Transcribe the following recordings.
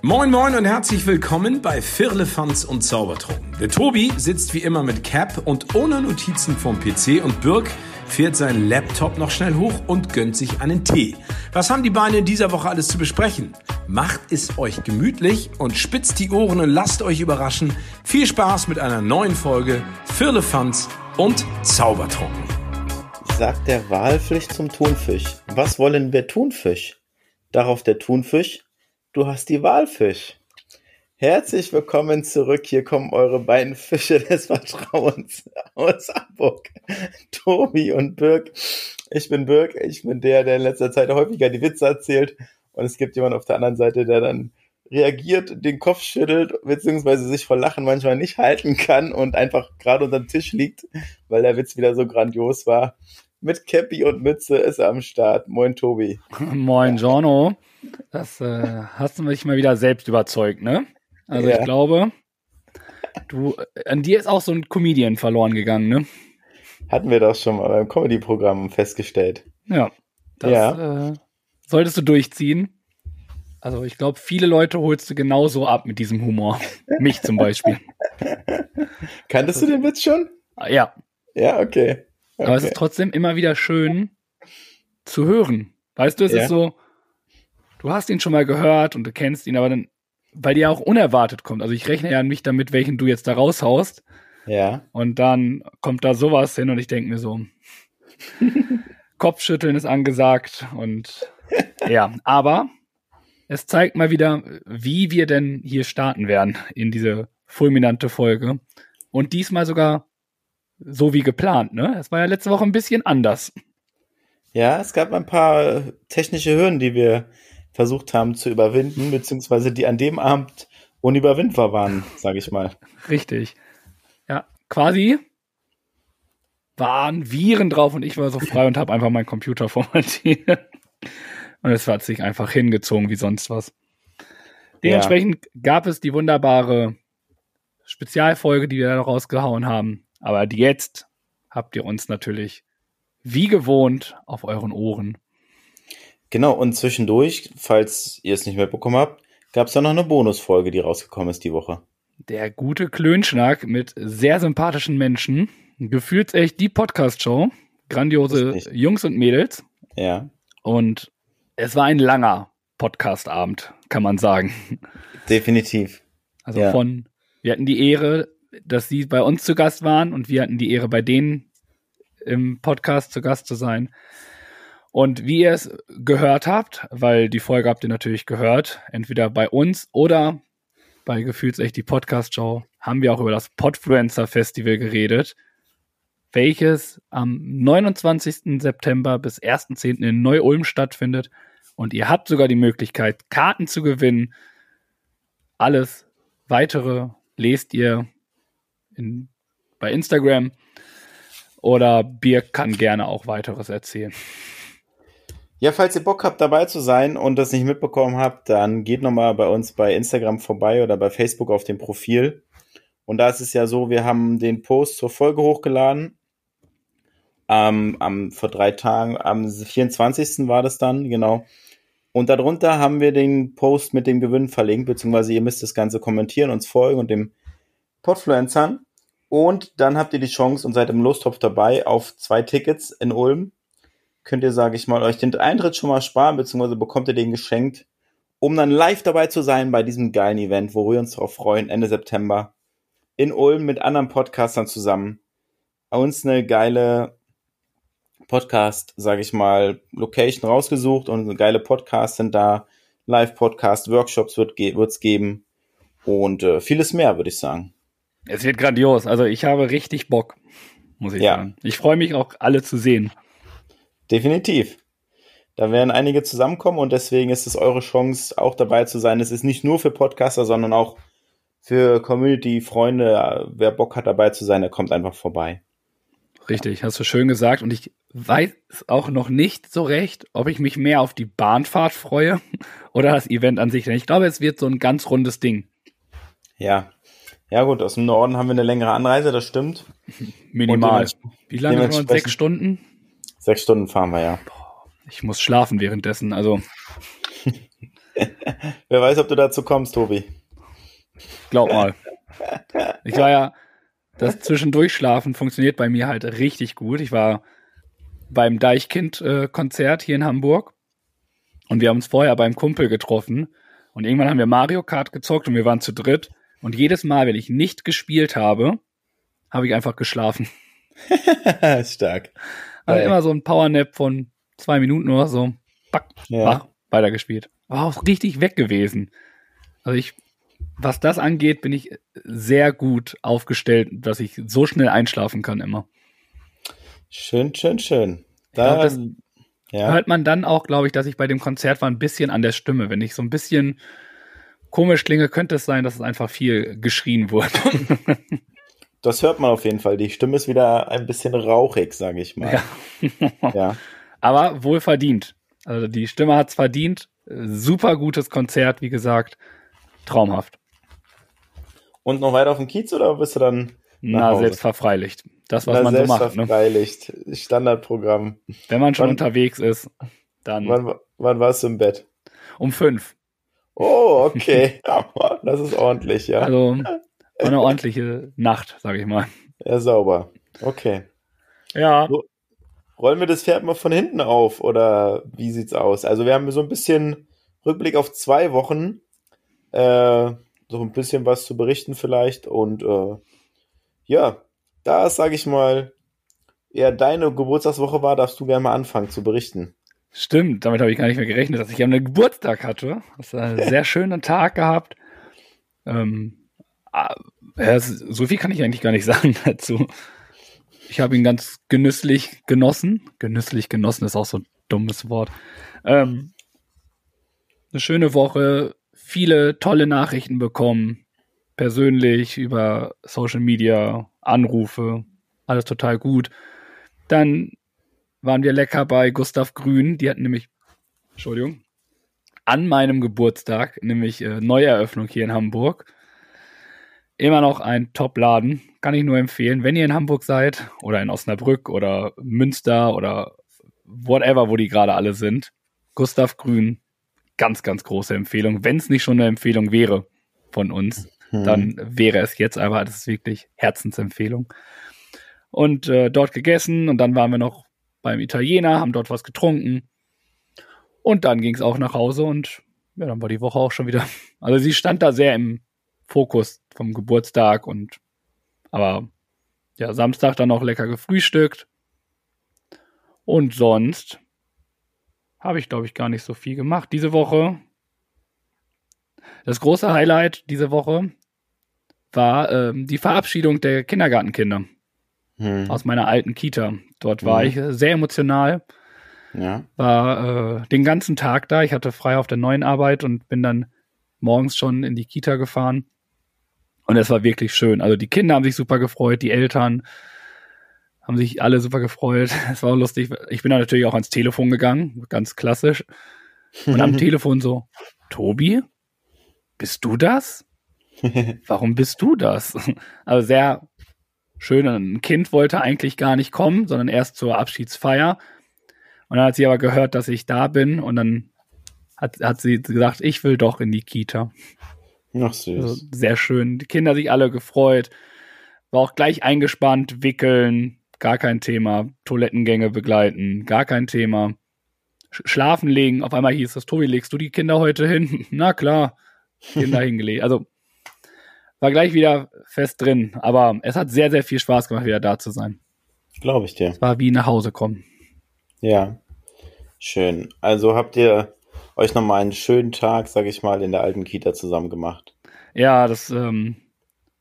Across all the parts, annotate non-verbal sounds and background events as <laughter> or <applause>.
Moin Moin und herzlich willkommen bei Firlefanz und Zaubertrunken. Der Tobi sitzt wie immer mit Cap und ohne Notizen vom PC und Birk fährt seinen Laptop noch schnell hoch und gönnt sich einen Tee. Was haben die Beine in dieser Woche alles zu besprechen? Macht es euch gemütlich und spitzt die Ohren und lasst euch überraschen. Viel Spaß mit einer neuen Folge Firlefanz und Zaubertrunken. Sagt der Walfisch zum Thunfisch. Was wollen wir Thunfisch? Darauf der Thunfisch du hast die Walfisch. Herzlich willkommen zurück. Hier kommen eure beiden Fische des Vertrauens aus Hamburg. Tobi und Birk. Ich bin Birk. Ich bin der, der in letzter Zeit häufiger die Witze erzählt. Und es gibt jemanden auf der anderen Seite, der dann reagiert, den Kopf schüttelt, beziehungsweise sich vor Lachen manchmal nicht halten kann und einfach gerade unter dem Tisch liegt, weil der Witz wieder so grandios war. Mit Cappy und Mütze ist er am Start. Moin, Tobi. Moin, Giorno. Das äh, hast du mich mal wieder selbst überzeugt, ne? Also ja. ich glaube, du, an dir ist auch so ein Comedian verloren gegangen, ne? Hatten wir das schon mal beim Comedy-Programm festgestellt. Ja. Das ja. Äh, solltest du durchziehen. Also ich glaube, viele Leute holst du genauso ab mit diesem Humor. Mich zum Beispiel. <laughs> Kanntest du den Witz schon? Ja. Ja, okay. okay. Aber es ist trotzdem immer wieder schön zu hören. Weißt du, es ja. ist so, du hast ihn schon mal gehört und du kennst ihn, aber dann, weil der auch unerwartet kommt. Also ich rechne ja nicht damit, welchen du jetzt da raushaust. Ja. Und dann kommt da sowas hin und ich denke mir so, <laughs> Kopfschütteln ist angesagt und ja, aber es zeigt mal wieder, wie wir denn hier starten werden in diese fulminante Folge. Und diesmal sogar so wie geplant, ne? Es war ja letzte Woche ein bisschen anders. Ja, es gab ein paar technische Hürden, die wir versucht haben zu überwinden, beziehungsweise die an dem Abend unüberwindbar waren, <laughs> sage ich mal. Richtig. Ja, quasi waren Viren drauf und ich war so frei und habe einfach meinen Computer formatiert. <laughs> Und es hat sich einfach hingezogen wie sonst was. Dementsprechend ja. gab es die wunderbare Spezialfolge, die wir da rausgehauen haben. Aber jetzt habt ihr uns natürlich wie gewohnt auf euren Ohren. Genau, und zwischendurch, falls ihr es nicht mehr bekommen habt, gab es dann noch eine Bonusfolge, die rausgekommen ist die Woche. Der gute Klönschnack mit sehr sympathischen Menschen. Gefühlt echt die Podcast-Show. Grandiose Jungs und Mädels. Ja. Und es war ein langer Podcast-Abend, kann man sagen. Definitiv. Also ja. von, wir hatten die Ehre, dass sie bei uns zu Gast waren und wir hatten die Ehre, bei denen im Podcast zu Gast zu sein. Und wie ihr es gehört habt, weil die Folge habt ihr natürlich gehört, entweder bei uns oder bei Gefühlsecht die Podcast-Show, haben wir auch über das Podfluencer Festival geredet, welches am 29. September bis 1.10. in Neu-Ulm stattfindet. Und ihr habt sogar die Möglichkeit, Karten zu gewinnen. Alles weitere lest ihr in, bei Instagram. Oder Birk kann gerne auch weiteres erzählen. Ja, falls ihr Bock habt, dabei zu sein und das nicht mitbekommen habt, dann geht nochmal bei uns bei Instagram vorbei oder bei Facebook auf dem Profil. Und da ist es ja so, wir haben den Post zur Folge hochgeladen. Ähm, am, vor drei Tagen, am 24. war das dann, genau. Und darunter haben wir den Post mit dem Gewinn verlinkt, beziehungsweise ihr müsst das Ganze kommentieren, uns folgen und dem Podfluencern. Und dann habt ihr die Chance und seid im Lostopf dabei auf zwei Tickets in Ulm könnt ihr, sage ich mal, euch den Eintritt schon mal sparen, beziehungsweise bekommt ihr den geschenkt, um dann live dabei zu sein bei diesem geilen Event, wo wir uns darauf freuen, Ende September in Ulm mit anderen Podcastern zusammen. Uns eine geile Podcast, sage ich mal, Location rausgesucht und geile Podcasts sind da. Live-Podcast, Workshops wird es geben und äh, vieles mehr, würde ich sagen. Es wird grandios. Also ich habe richtig Bock, muss ich ja. sagen. Ich freue mich auch, alle zu sehen. Definitiv. Da werden einige zusammenkommen und deswegen ist es eure Chance, auch dabei zu sein. Es ist nicht nur für Podcaster, sondern auch für Community, Freunde. Wer Bock hat, dabei zu sein, der kommt einfach vorbei. Richtig, hast du schön gesagt. Und ich weiß auch noch nicht so recht, ob ich mich mehr auf die Bahnfahrt freue <laughs> oder das Event an sich. Denn ich glaube, es wird so ein ganz rundes Ding. Ja. Ja, gut, aus dem Norden haben wir eine längere Anreise, das stimmt. <laughs> Minimal. Wie lange? Sechs Stunden? Sechs Stunden fahren wir ja. Ich muss schlafen währenddessen, also. <laughs> Wer weiß, ob du dazu kommst, Tobi. Glaub mal. Ich war ja, das Zwischendurchschlafen funktioniert bei mir halt richtig gut. Ich war beim Deichkind-Konzert hier in Hamburg und wir haben uns vorher beim Kumpel getroffen und irgendwann haben wir Mario Kart gezockt und wir waren zu dritt und jedes Mal, wenn ich nicht gespielt habe, habe ich einfach geschlafen. <laughs> Stark. Also immer so ein Powernap von zwei Minuten oder so. Back, Ja. wach, weitergespielt. War auch richtig weg gewesen. Also ich, was das angeht, bin ich sehr gut aufgestellt, dass ich so schnell einschlafen kann immer. Schön, schön, schön. glaub, Da, das- ja. Hört man dann auch, glaube ich, dass ich bei dem Konzert war ein bisschen an der Stimme. Wenn ich so ein bisschen komisch klinge, könnte es sein, dass es einfach viel geschrien wurde. <laughs> Das hört man auf jeden Fall. Die Stimme ist wieder ein bisschen rauchig, sage ich mal. Ja. <laughs> Ja. Aber wohl verdient. Also die Stimme hat's verdient. Super gutes Konzert, wie gesagt. Traumhaft. Und noch weiter auf dem Kiez oder bist du dann Na, Hause? selbstverfreilich. Das, was Na, man so macht. Ne? selbstverfreiligt. Standardprogramm. Wenn man schon Wann- unterwegs ist, dann Wann, wann warst du im Bett? um fünf. Oh, okay. <laughs> das ist ordentlich, ja. Also eine ordentliche Nacht, sage ich mal. Ja, sauber. Okay. Ja. Rollen wir das Pferd mal von hinten auf oder wie sieht's aus? Also wir haben so ein bisschen Rückblick auf zwei Wochen, äh, so ein bisschen was zu berichten vielleicht und äh, ja, da sage ich mal, eher deine Geburtstagswoche war, darfst du gerne mal anfangen zu berichten. Stimmt, damit habe ich gar nicht mehr gerechnet, dass ich einen Geburtstag hatte. Das war einen <laughs> sehr schönen Tag gehabt. Ähm, ja, so viel kann ich eigentlich gar nicht sagen <laughs> dazu. Ich habe ihn ganz genüsslich genossen. Genüsslich genossen ist auch so ein dummes Wort. Ähm, eine schöne Woche, viele tolle Nachrichten bekommen, persönlich über Social Media, Anrufe, alles total gut. Dann waren wir lecker bei Gustav Grün. Die hatten nämlich, Entschuldigung, an meinem Geburtstag, nämlich äh, Neueröffnung hier in Hamburg. Immer noch ein Top-Laden. Kann ich nur empfehlen, wenn ihr in Hamburg seid oder in Osnabrück oder Münster oder whatever, wo die gerade alle sind. Gustav Grün, ganz, ganz große Empfehlung. Wenn es nicht schon eine Empfehlung wäre von uns, Hm. dann wäre es jetzt, aber das ist wirklich Herzensempfehlung. Und äh, dort gegessen und dann waren wir noch beim Italiener, haben dort was getrunken. Und dann ging es auch nach Hause und ja, dann war die Woche auch schon wieder. <laughs> Also sie stand da sehr im Fokus vom Geburtstag und aber ja, Samstag dann noch lecker gefrühstückt. Und sonst habe ich, glaube ich, gar nicht so viel gemacht. Diese Woche, das große Highlight diese Woche war ähm, die Verabschiedung der Kindergartenkinder Hm. aus meiner alten Kita. Dort war Mhm. ich äh, sehr emotional, Ja. war äh, den ganzen Tag da. Ich hatte frei auf der neuen Arbeit und bin dann morgens schon in die Kita gefahren. Und es war wirklich schön. Also die Kinder haben sich super gefreut, die Eltern haben sich alle super gefreut. <laughs> Es war auch lustig. Ich bin dann natürlich auch ans Telefon gegangen, ganz klassisch. Und am <laughs> Telefon so, Tobi, bist du das? <laughs> Warum bist du das? Also sehr schön. Ein Kind wollte eigentlich gar nicht kommen, sondern erst zur Abschiedsfeier. Und dann hat sie aber gehört, dass ich da bin und dann hat, hat sie gesagt, ich will doch in die Kita. Noch süß. Also sehr schön. Die Kinder sich alle gefreut. War auch gleich eingespannt, wickeln, gar kein Thema. Toilettengänge begleiten, gar kein Thema. Sch Schlafen legen. Auf einmal hieß es, Tobi, legst du die Kinder heute hin? <laughs> Na klar. Kinder <laughs> hingelegt. Also war gleich wieder fest drin. Aber es hat sehr, sehr viel Spaß gemacht, wieder da zu sein. Glaube ich dir. War wie nach Hause kommen. Ja. Schön. Also habt ihr euch nochmal einen schönen Tag, sag ich mal, in der alten Kita zusammen gemacht. Ja, das ähm,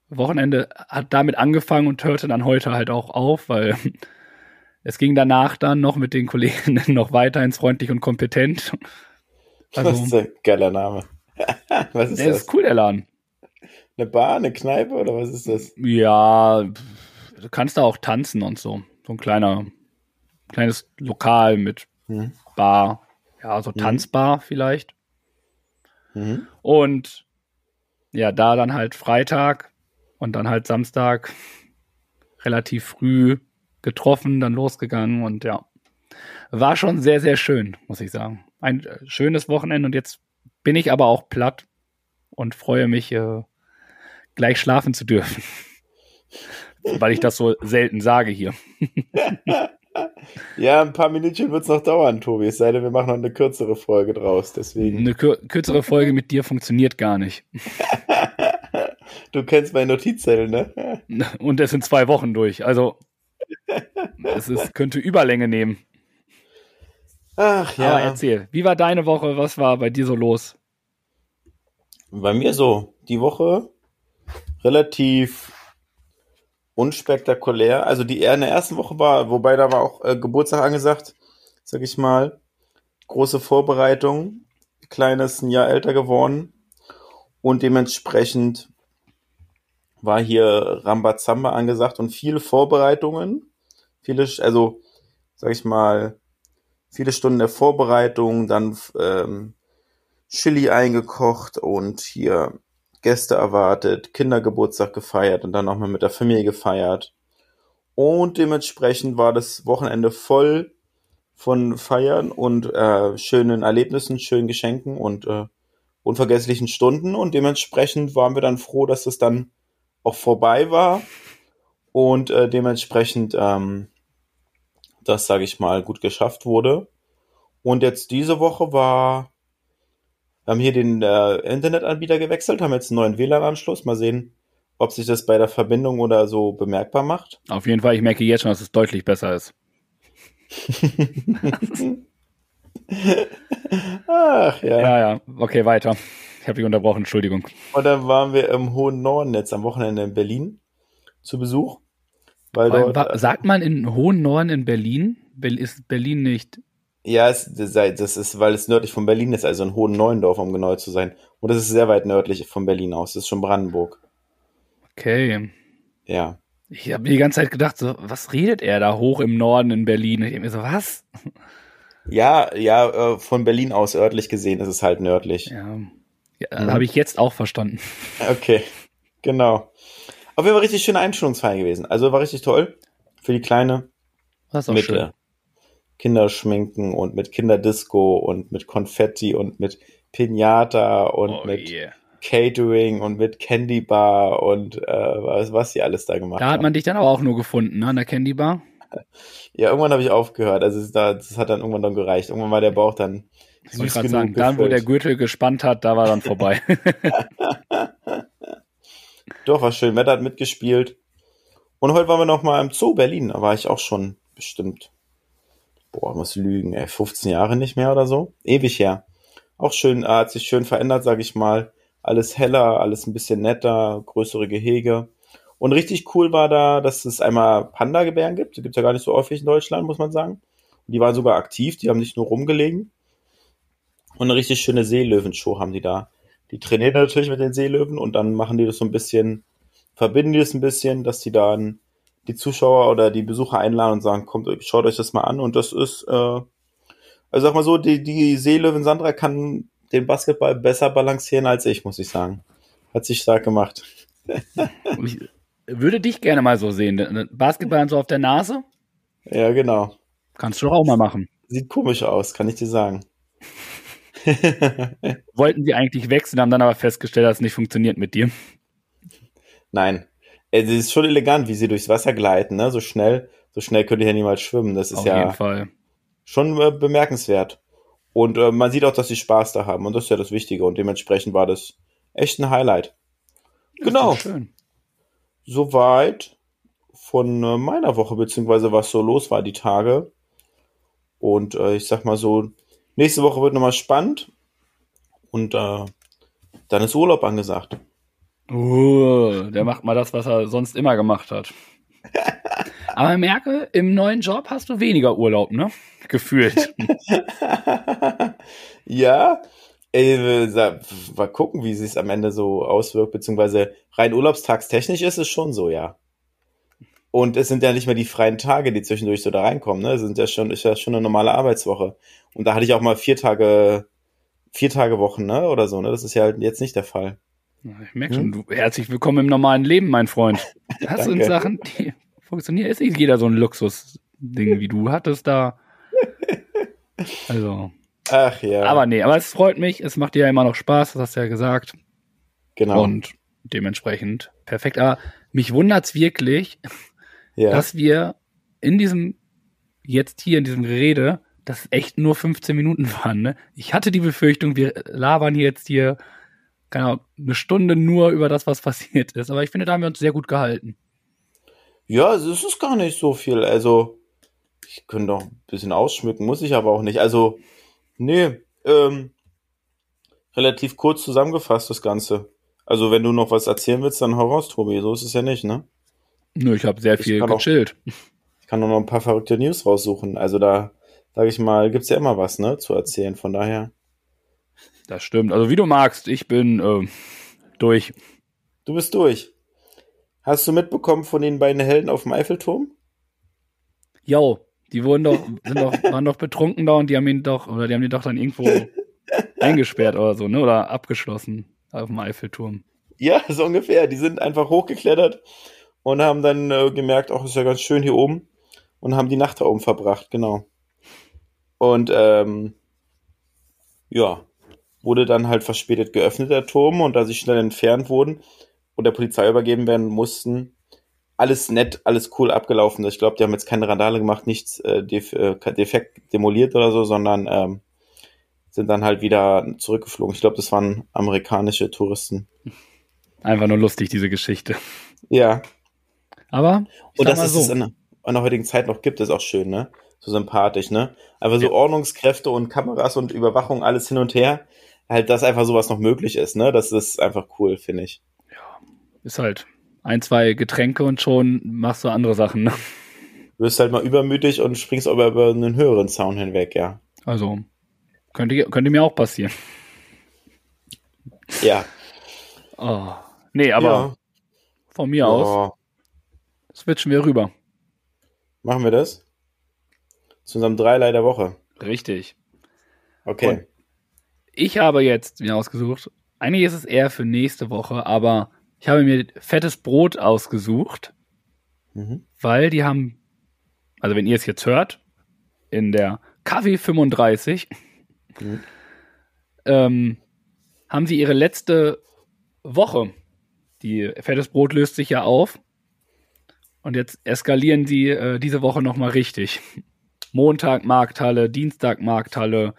Wochenende hat damit angefangen und hörte dann heute halt auch auf, weil <laughs> es ging danach dann noch mit den Kollegen <laughs> noch weiter ins freundlich und kompetent. <laughs> das ist Also, ein geiler Name. was ist der das? ist cool, der Laden. Eine Bar, eine Kneipe oder was ist das? Ja, du kannst da auch tanzen und so. So ein kleiner, kleines Lokal mit Hm. Bar, ja, so Tanzbar vielleicht. Mhm. Und ja, da dann halt Freitag und dann halt Samstag <laughs> relativ früh getroffen, dann losgegangen und ja, war schon sehr, sehr schön, muss ich sagen. Ein äh, schönes Wochenende und jetzt bin ich aber auch platt und freue mich, äh, gleich schlafen zu dürfen. <laughs> Weil ich das so selten sage hier. <laughs> ja, ein paar Minütchen wird es noch dauern, Tobi. Es sei denn, wir machen noch eine kürzere Folge draus. Deswegen. Eine kür kürzere Folge mit dir funktioniert gar nicht. <laughs> du kennst meine Notizzettel, ne? <laughs> Und es sind zwei Wochen durch. Also, es ist, könnte Überlänge nehmen. Ach ja. Aber erzähl, wie war deine Woche? Was war bei dir so los? Bei mir so, die Woche relativ unspektakulär. Also die in der ersten Woche war, wobei da war auch äh, Geburtstag angesagt, sag ich mal. Große Vorbereitung. Kleines ein Jahr älter geworden. Und dementsprechend war hier Rambazamba angesagt und viele Vorbereitungen. Viele, also, sag ich mal, viele Stunden der Vorbereitung, dann ähm, Chili eingekocht und hier Gäste erwartet, Kindergeburtstag gefeiert und dann nochmal mit der Familie gefeiert. Und dementsprechend war das Wochenende voll von Feiern und äh, schönen Erlebnissen, schönen Geschenken und äh, unvergesslichen Stunden. Und dementsprechend waren wir dann froh, dass es dann auch vorbei war. Und äh, dementsprechend ähm, das, sage ich mal, gut geschafft wurde. Und jetzt diese Woche war, wir haben hier den äh, Internetanbieter gewechselt, haben jetzt einen neuen WLAN-Anschluss. Mal sehen, ob sich das bei der Verbindung oder so bemerkbar macht. Auf jeden Fall, ich merke jetzt schon, dass es deutlich besser ist. <laughs> Ach ja. Ja, ja. Okay, weiter. Ich habe dich unterbrochen, Entschuldigung. Und dann waren wir im hohen Norden jetzt am Wochenende in Berlin zu Besuch. Weil Weil, dort, wa- sagt man in hohen Norden in Berlin? Ist Berlin nicht? Ja, es, das ist, weil es nördlich von Berlin ist, also in Hohen Neuendorf, um genau zu sein. Und das ist sehr weit nördlich von Berlin aus. Das ist schon Brandenburg. Okay. Ja. Ich habe die ganze Zeit gedacht, so, was redet er da hoch im Norden in Berlin? Ich denk mir so, was? Ja, ja, äh, von Berlin aus örtlich gesehen ist es halt nördlich. Ja, ja Mhm. habe ich jetzt auch verstanden. <laughs> Okay, genau. Auf jeden Fall richtig schöne Einstellungsfeier gewesen. Also war richtig toll. Für die Kleine. Das ist auch mit schön. Kinderschminken und mit Kinderdisco und mit Konfetti und mit Pinata und Oh mit yeah. Catering und mit Candy Bar und äh, was, was sie alles da gemacht Da hat haben. man dich dann aber auch nur gefunden, ne, an der Candy Bar. <laughs> Ja, irgendwann habe ich aufgehört. Also es, da, das hat dann irgendwann dann gereicht. Irgendwann war der Bauch dann Ich süß gerade genug sagen, dann, wo der. Gürtel gespannt hat, da war dann vorbei. <laughs> Doch, war schön. Wetter hat mitgespielt. Und heute waren wir noch mal im Zoo Berlin. Da war ich auch schon bestimmt, boah, muss lügen, ey, 15 Jahre nicht mehr oder so. Ewig her. Auch schön, äh, hat sich schön verändert, sag ich mal. Alles heller, alles ein bisschen netter, größere Gehege. Und richtig cool war da, dass es einmal Panda-Gebären gibt. Die gibt's ja gar nicht so häufig in Deutschland, muss man sagen. Und die waren sogar aktiv, die haben nicht nur rumgelegen. Und eine richtig schöne Seelöwenshow haben die da. Die trainieren natürlich mit den Seelöwen und dann machen die das so ein bisschen, verbinden die das ein bisschen, dass die dann die Zuschauer oder die Besucher einladen und sagen, kommt, schaut euch das mal an. Und das ist, äh, also sag mal so, die, die Seelöwin Sandra kann den Basketball besser balancieren als ich, muss ich sagen. Hat sich stark gemacht. <laughs> ich würde dich gerne mal so sehen. Basketball so auf der Nase? Ja, genau. Kannst du doch auch mal machen. Sieht komisch aus, kann ich dir sagen. <laughs> Wollten sie eigentlich wechseln, haben dann aber festgestellt, dass es nicht funktioniert mit dir. Nein. Es ist schon elegant, wie sie durchs Wasser gleiten, ne? So schnell, so schnell könnte ich ja niemals schwimmen. Das ist Auf ja jeden Fall. schon äh, bemerkenswert. Und äh, man sieht auch, dass sie Spaß da haben. Und das ist ja das Wichtige. Und dementsprechend war das echt ein Highlight. Genau. Schön. Soweit von äh, meiner Woche, beziehungsweise was so los war die Tage. Und äh, ich sag mal so, nächste Woche wird nochmal spannend. Und äh, dann ist Urlaub angesagt. Uh, der macht mal das, was er sonst immer gemacht hat. Aber merke, im neuen Job hast du weniger Urlaub, ne? Gefühlt. <laughs> ja, ey, mal gucken, wie sich es am Ende so auswirkt, beziehungsweise rein urlaubstagstechnisch ist es schon so, ja. Und es sind ja nicht mehr die freien Tage, die zwischendurch so da reinkommen, ne? Es sind ja schon, ist ja schon eine normale Arbeitswoche. Und da hatte ich auch mal vier Tage, vier Tage Wochen, ne? Oder so, ne? Das ist ja halt jetzt nicht der Fall. Ich merke schon, du, herzlich willkommen im normalen Leben, mein Freund. <laughs> Das sind. Sachen, die funktionieren. Ist nicht jeder so ein Luxusding wie du hattest da. <laughs> Also, Ach ja. Aber nee, aber es freut mich. Es macht dir ja immer noch Spaß, das hast du ja gesagt. genau. Und dementsprechend perfekt. Aber mich wundert's wirklich, ja. dass wir in diesem, jetzt hier in diesem Gerede, das echt nur 15 Minuten waren. Ne? Ich hatte die Befürchtung, wir labern jetzt hier, Ahnung, eine Stunde nur über das, was passiert ist. Aber ich finde, da haben wir uns sehr gut gehalten. Ja, es ist gar nicht so viel. Also, ich könnte doch ein bisschen ausschmücken, muss ich aber auch nicht. Also, nee, ähm, relativ kurz zusammengefasst das Ganze. Also, wenn du noch was erzählen willst, dann hau raus, Tobi. So ist es ja nicht, ne? Nö, ich habe sehr Ich viel kann auch- gechillt. <laughs> Ich kann nur noch ein paar verrückte News raussuchen. Also, da, sage ich mal, gibt's ja immer was, ne, zu erzählen. Von daher, Das stimmt. Also wie du magst, ich bin ähm, durch. du bist durch. Hast du mitbekommen von den beiden Helden auf dem Eiffelturm? Jo, die wurden doch, sind doch, waren doch betrunken da und die haben ihn doch, oder die haben ihn doch dann irgendwo <laughs> eingesperrt oder so, ne? Oder abgeschlossen auf dem Eiffelturm. Ja, so ungefähr. Die sind einfach hochgeklettert und haben dann äh, gemerkt, ach, ist ja ganz schön hier oben und haben die Nacht da oben verbracht, genau. Und ähm, ja, wurde dann halt verspätet geöffnet, der Turm, und da sie schnell entfernt wurden und der Polizei übergeben werden mussten, alles nett, alles cool abgelaufen. Ich glaube, die haben jetzt keine Randale gemacht, nichts äh, def äh, defekt demoliert oder so, sondern ähm, sind dann halt wieder zurückgeflogen. Ich glaube, das waren amerikanische Touristen. Einfach nur lustig, diese Geschichte. Ja, Aber, Und dass es so, es in, der- in der heutigen Zeit noch gibt, ist auch schön, ne? So sympathisch, ne? Aber so Ordnungskräfte und Kameras und Überwachung, alles hin und her, halt, dass einfach sowas noch möglich ist, ne? Das ist einfach cool, finde ich. ist halt ein, zwei Getränke und schon machst du andere Sachen, ne? Du wirst halt mal übermütig und springst aber über einen höheren Zaun hinweg, ja. Also, könnte, könnte mir auch passieren. Ja. Oh. Nee, aber von mir ja. aus Ja. switchen wir rüber. Machen wir das? Zu unserem Dreilein der Woche. Richtig. Okay. Und- Ich habe jetzt mir ausgesucht, eigentlich ist es eher für nächste Woche, aber ich habe mir fettes Brot ausgesucht, Mhm. weil die haben, also wenn ihr es jetzt hört, in der KW 35 Mhm. ähm, haben sie ihre letzte Woche. Die fettes Brot löst sich ja auf. Und jetzt eskalieren sie äh, diese Woche nochmal richtig. Montag Markthalle, Dienstag Markthalle,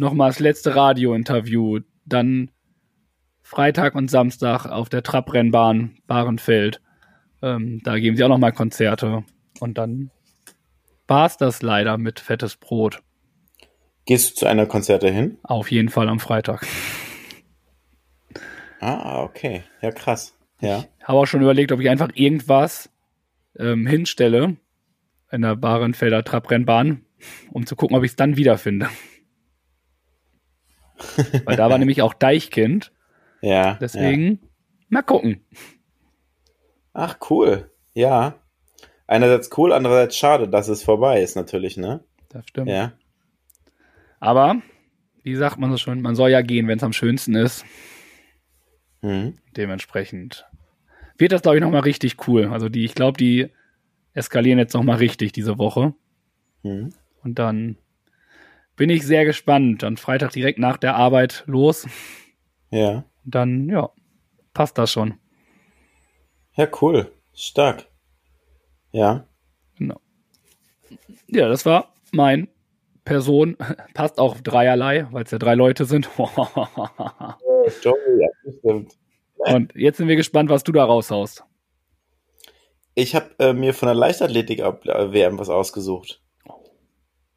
nochmal das letzte Radiointerview, dann Freitag und Samstag auf der Trabrennbahn Bahrenfeld. Ähm, da geben sie auch nochmal Konzerte. Und dann war es das leider mit fettes Brot. Gehst du zu einer Konzerte hin? Auf jeden Fall am Freitag. <laughs> Ah, okay. Ja, krass. Ja. Habe auch schon überlegt, ob ich einfach irgendwas ähm, hinstelle in der Bahrenfelder Trabrennbahn, um zu gucken, ob ich es dann wiederfinde. Weil da war <laughs> nämlich auch Deichkind. Ja. Ja. Deswegen, mal gucken. Ach, cool. Ja. Einerseits cool, andererseits schade, dass es vorbei ist, natürlich, ne? Das stimmt. Ja. Aber, wie sagt man so schon, man soll ja gehen, wenn es am schönsten ist. Mhm. Dementsprechend wird das, glaube ich, nochmal richtig cool. Also die, ich glaube, die eskalieren jetzt nochmal richtig diese Woche. Mhm. Und dann bin ich sehr gespannt. Dann Freitag direkt nach der Arbeit los. Ja. Dann, ja, passt das schon. Ja, cool. Stark. Ja. Genau. Ja, das war mein Person. <laughs> Passt auch dreierlei, weil es ja drei Leute sind. <laughs> Und jetzt sind wir gespannt, was du da raushaust. Ich habe äh, mir von der Leichtathletik-WM was ausgesucht.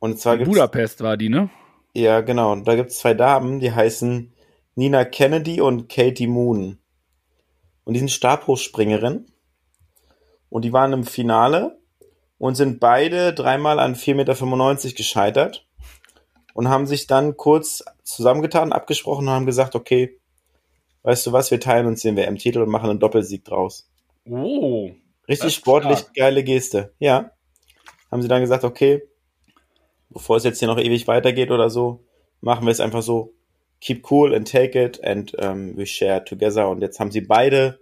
Und zwar In gibt's Budapest war die, ne? Ja, genau. Da gibt's zwei Damen, die heißen Nina Kennedy und Katie Moon. Und die sind Stabhochspringerinnen. Und die waren im Finale und sind beide dreimal an 4,95 Meter gescheitert. Und haben sich dann kurz zusammengetan, abgesprochen und haben gesagt, okay, weißt du was, wir teilen uns den WM-Titel und machen einen Doppelsieg draus. Oh. Richtig sportlich, stark. geile Geste. Ja. Haben sie dann gesagt, okay, bevor es jetzt hier noch ewig weitergeht oder so, machen wir es einfach so. Keep cool and take it and um, we share together. Und jetzt haben sie beide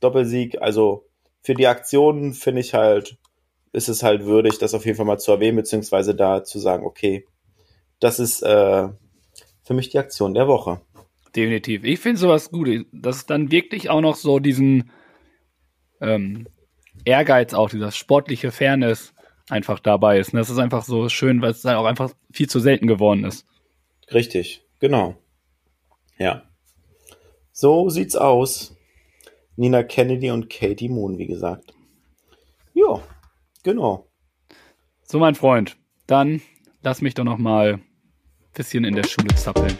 Doppelsieg. Also für die Aktionen finde ich halt, ist es halt würdig, das auf jeden Fall mal zu erwähnen, beziehungsweise da zu sagen, okay, das ist äh, für mich die Aktion der Woche. Definitiv. Ich finde sowas gut, dass dann wirklich auch noch so diesen ähm, Ehrgeiz, auch dieser sportliche Fairness einfach dabei ist. Und das ist einfach so schön, weil es dann auch einfach viel zu selten geworden ist. Richtig, genau. Ja. So sieht's aus. Nina Kennedy und Katie Moon, wie gesagt. Ja, genau. So, mein Freund, dann lass mich doch noch mal ein bisschen in der Schule zappeln.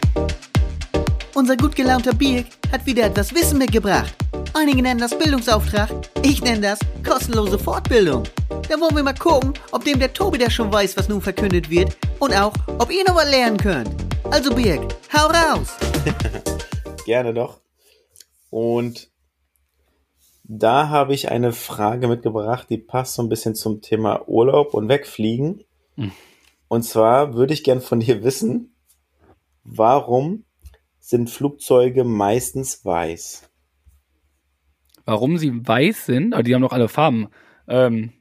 Unser gut gelaunter Birk hat wieder etwas Wissen mitgebracht. Einige nennen das Bildungsauftrag, ich nenne das kostenlose Fortbildung. Da wollen wir mal gucken, ob dem der Tobi der schon weiß, was nun verkündet wird und auch, ob ihr noch was lernen könnt. Also Birk, hau raus! <laughs> Gerne doch. Und da habe ich eine Frage mitgebracht, die passt so ein bisschen zum Thema Urlaub und Wegfliegen. Hm. Und zwar würde ich gern von dir wissen, warum sind Flugzeuge meistens weiß? Warum sie weiß sind? Aber die haben doch alle Farben. Ähm,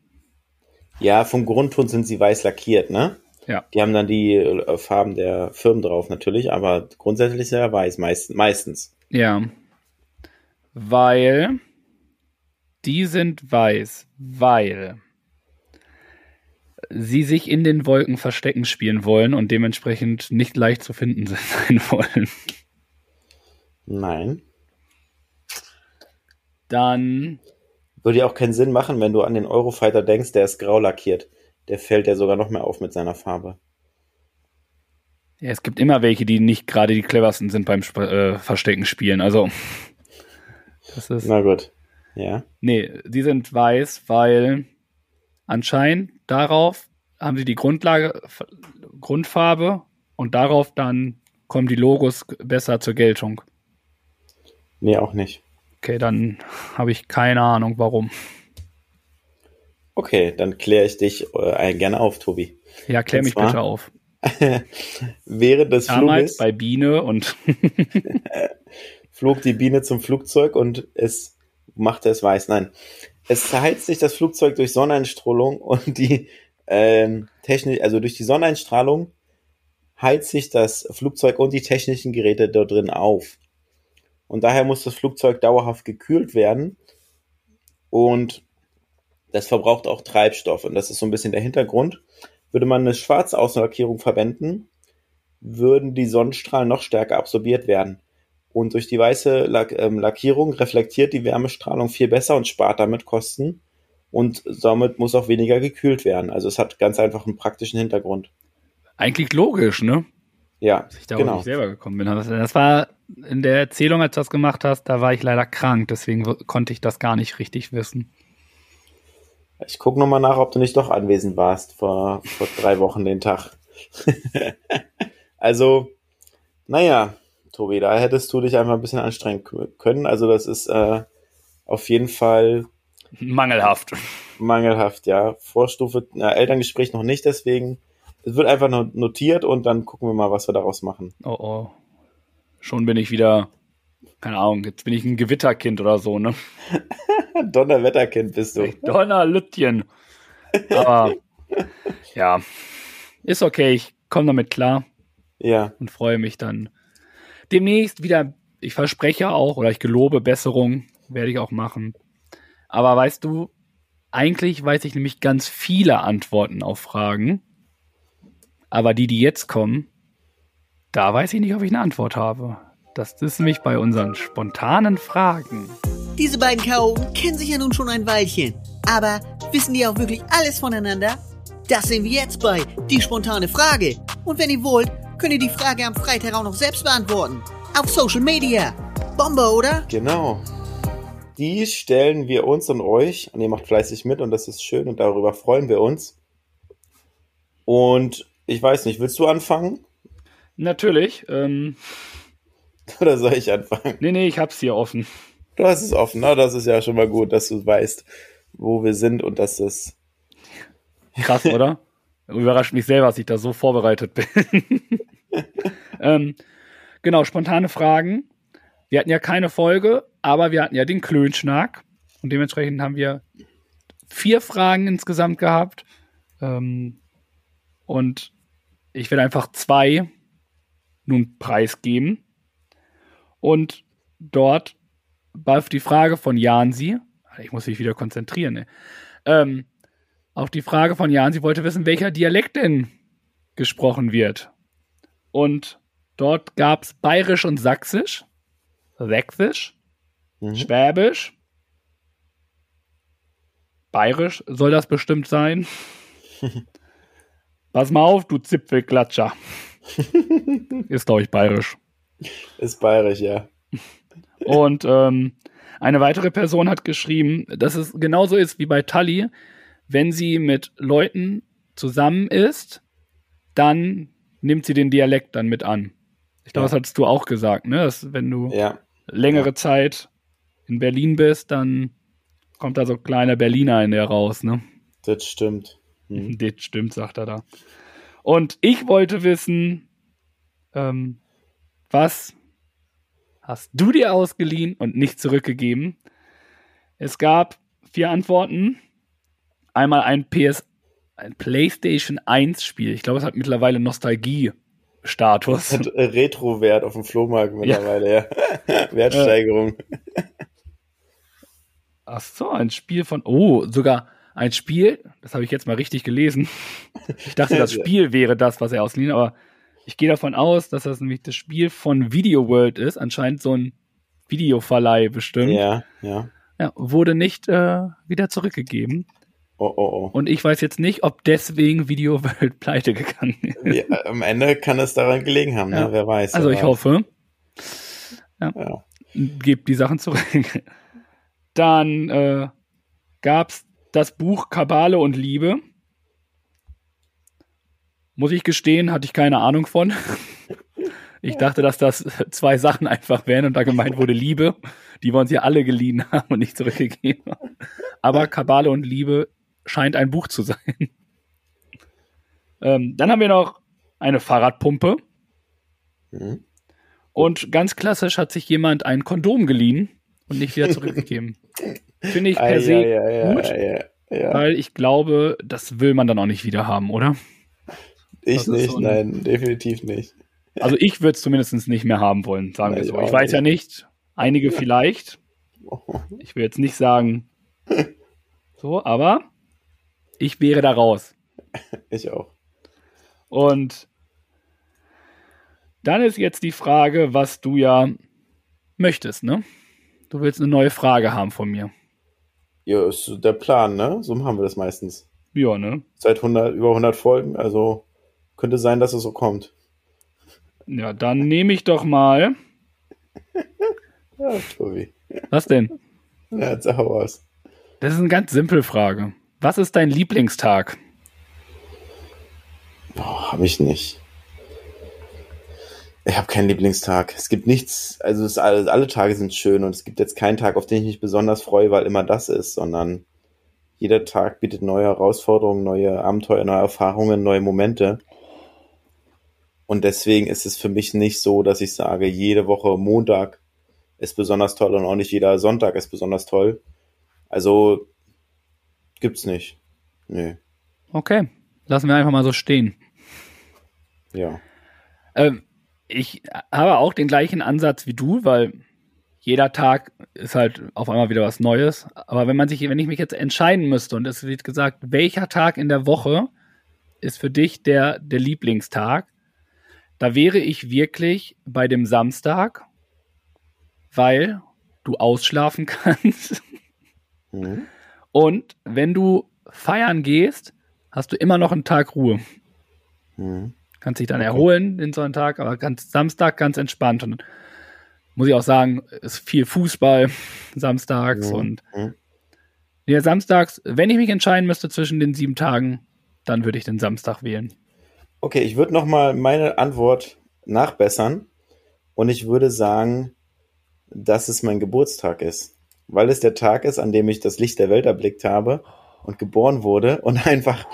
Ja, vom Grundton sind sie weiß lackiert, ne? Ja. Die haben dann die äh, Farben der Firmen drauf natürlich, aber grundsätzlich ist er weiß, meist, meistens. ja. Weil die sind weiß, weil sie sich in den Wolken verstecken spielen wollen und dementsprechend nicht leicht zu finden <laughs> sein wollen. Nein. Dann Würde ja auch keinen Sinn machen, wenn du an den Eurofighter denkst, der ist grau lackiert. Der fällt ja sogar noch mehr auf mit seiner Farbe. Ja, es gibt immer welche, die nicht gerade die cleversten sind beim Sp äh, Verstecken spielen. Also, das ist. Na gut. Ja. Nee, die sind weiß, weil anscheinend darauf haben sie die Grundlage, Grundfarbe und darauf dann kommen die Logos besser zur Geltung. Nee, auch nicht. Okay, dann habe ich keine Ahnung, warum. Okay, dann kläre ich dich äh, gerne auf, Tobi. Ja, klär Und mich zwar? bitte auf. <laughs> Während des Damals Fluges bei Biene und <laughs> flog die Biene zum Flugzeug und es machte es weiß. Nein, es verheizt sich das Flugzeug durch Sonneneinstrahlung und die ähm, Technik, also durch die Sonneneinstrahlung heizt sich das Flugzeug und die technischen Geräte dort drin auf. Und daher muss das Flugzeug dauerhaft gekühlt werden und das verbraucht auch Treibstoff. Und das ist so ein bisschen der Hintergrund. Würde man eine schwarze Außenlackierung verwenden, würden die Sonnenstrahlen noch stärker absorbiert werden. Und durch die weiße Lack, ähm, Lackierung reflektiert die Wärmestrahlung viel besser und spart damit Kosten. Und somit muss auch weniger gekühlt werden. Also es hat ganz einfach einen praktischen Hintergrund. eigentlich logisch, ne? Ja, Dass ich darauf genau. nicht selber gekommen bin. Das war in der Erzählung, als du das gemacht hast, da war ich leider krank, deswegen konnte ich das gar nicht richtig wissen. Ich gucke nochmal nach, ob du nicht doch anwesend warst vor, vor drei Wochen den Tag. <laughs> also, naja, Tobi, da hättest du dich einfach ein bisschen anstrengen können. Also das ist äh, auf jeden Fall Mangelhaft. mangelhaft, ja. Vorstufe, na, Elterngespräch noch nicht, deswegen. Es wird einfach nur notiert und dann gucken wir mal, was wir daraus machen. Oh oh. Schon bin ich wieder, keine Ahnung, jetzt bin ich ein Gewitterkind oder so, ne? <laughs> Donnerwetterkind bist du. Donnerlütchen. Aber ja, ist okay, ich komme damit klar Ja, und freue mich dann demnächst wieder. Ich verspreche auch oder ich gelobe Besserung, werde ich auch machen. Aber weißt du, eigentlich weiß ich nämlich ganz viele Antworten auf Fragen. Aber die, die jetzt kommen, da weiß ich nicht, ob ich eine Antwort habe. Das ist nämlich bei unseren spontanen Fragen. Diese beiden Chaoten kennen sich ja nun schon ein Weilchen. Aber wissen die auch wirklich alles voneinander? Das sehen wir jetzt bei Die spontane Frage. Und wenn ihr wollt, könnt ihr die Frage am Freitag auch noch selbst beantworten. Auf Social Media. Bombe, oder? genau. Die stellen wir uns und euch und ihr macht fleißig mit und das ist schön und darüber freuen wir uns. Und ich weiß nicht, willst du anfangen Natürlich. Ähm, <laughs> oder soll ich anfangen? nee, nee, ich hab's hier offen. Du hast es offen, na, das ist ja schon mal gut, dass du weißt, wo wir sind und dass es Krass, oder? <laughs> Überrascht mich selber, dass ich da so vorbereitet bin. <laughs> ähm, genau, spontane Fragen. Wir hatten ja keine Folge, aber wir hatten ja den Klönschnack. Und dementsprechend haben wir vier Fragen insgesamt gehabt. Ähm, und ich will einfach zwei nun preisgeben. Und dort war auf die Frage von Jansi, ich muss mich wieder konzentrieren, ne? ähm, auf die Frage von Jansi wollte wissen, welcher Dialekt denn gesprochen wird. Und dort gab es Bayerisch und Sächsisch, Sächsisch, mhm. Schwäbisch, Bayerisch soll das bestimmt sein. <laughs> Pass mal auf, du Zipfelklatscher. Ist, glaube ich, bayerisch. Ist bayerisch, ja. Und ähm, eine weitere Person hat geschrieben, dass es genauso ist wie bei Tully. Wenn sie mit Leuten zusammen ist, dann nimmt sie den Dialekt dann mit an. Ich glaube, ja. das hattest du auch gesagt, ne? Dass wenn du ja. längere ja. Zeit in Berlin bist, dann kommt da so kleiner Berliner in der raus, ne? Das stimmt. Hm. <laughs> Das stimmt, sagt er da. Und ich wollte wissen, ähm, was hast du dir ausgeliehen und nicht zurückgegeben? Es gab vier Antworten. Einmal ein PS, ein PlayStation 1 Spiel. Ich glaube, es hat mittlerweile Nostalgie-Status. Hat Retro-Wert auf dem Flohmarkt mittlerweile, ja. ja. <laughs> Wertsteigerung. Ach so, ein Spiel von, oh, sogar ein Spiel, das habe ich jetzt mal richtig gelesen. Ich dachte, das Spiel wäre das, was er ausliehen, aber ich gehe davon aus, dass das nämlich das Spiel von Video World ist, anscheinend so ein Videoverleih bestimmt. Ja, ja. Ja, wurde nicht äh, wieder zurückgegeben. Oh, oh, oh. Und ich weiß jetzt nicht, ob deswegen Video World <laughs> pleite gegangen ist. Ja, am Ende kann es daran gelegen haben, ne? wer weiß. Also ich hoffe. Ja. ja. Gebt die Sachen zurück. <laughs> Dann äh, gab es das Buch Kabale und Liebe. Muss ich gestehen, hatte ich keine Ahnung von. <laughs> Ich dachte, dass das zwei Sachen einfach wären und da gemeint wurde Liebe, die wir uns ja alle geliehen haben und nicht zurückgegeben haben. Aber Kabale und Liebe scheint ein Buch zu sein. Ähm, dann haben wir noch eine Fahrradpumpe. Mhm. Und ganz klassisch hat sich jemand ein Kondom geliehen und nicht wieder <laughs> zurückgegeben. Finde ich per ah, se ja, ja, gut, ja, weil ich glaube, das will man dann auch nicht wieder haben, oder? Ich nicht, so nein, definitiv nicht. Also ich würde es zumindest nicht mehr haben wollen, sagen wir so. Ich weiß nicht. ja nicht, einige vielleicht. <laughs> Ich will jetzt nicht sagen, <laughs> so, aber ich wäre da raus. Ich auch. Und dann ist jetzt die Frage, was du ja möchtest, ne? Du willst eine neue Frage haben von mir. Ja, ist der Plan, ne? So machen wir das meistens. Ja, ne? Seit 100, über 100 Folgen, also könnte sein, dass es so kommt. Ja, dann nehme ich doch mal. <laughs> ja, Tobi. Was denn? Ja, hau aus. Das ist eine ganz simple Frage. Was ist dein Lieblingstag? Boah, hab ich nicht. Ich habe keinen Lieblingstag. Es gibt nichts, also es, alle, alle Tage sind schön und es gibt jetzt keinen Tag, auf den ich mich besonders freue, weil immer das ist, sondern jeder Tag bietet neue Herausforderungen, neue Abenteuer, neue Erfahrungen, neue Momente. Und deswegen ist es für mich nicht so, dass ich sage, jede Woche Montag ist besonders toll und auch nicht jeder Sonntag ist besonders toll. Also gibt's nicht. Nee. Okay. Lassen wir einfach mal so stehen. Ja. Ähm, ich habe auch den gleichen Ansatz wie du, weil jeder Tag ist halt auf einmal wieder was Neues. Aber wenn man sich, wenn ich mich jetzt entscheiden müsste und es wird gesagt, welcher Tag in der Woche ist für dich der, der Lieblingstag, da wäre ich wirklich bei dem Samstag, weil du ausschlafen <laughs> kannst. Mhm. Und wenn du feiern gehst, hast du immer noch einen Tag Ruhe. Mhm. Kannst dich dann okay. erholen den Sonntag, aber ganz Samstag ganz entspannt. Und muss ich auch sagen, ist viel Fußball <laughs> samstags mhm. und ja, samstags, wenn ich mich entscheiden müsste zwischen den sieben Tagen, dann würde ich den Samstag wählen. Okay, ich würde nochmal meine Antwort nachbessern und ich würde sagen, dass es mein Geburtstag ist. Weil es der Tag ist, an dem ich das Licht der Welt erblickt habe und geboren wurde und <laughs> einfach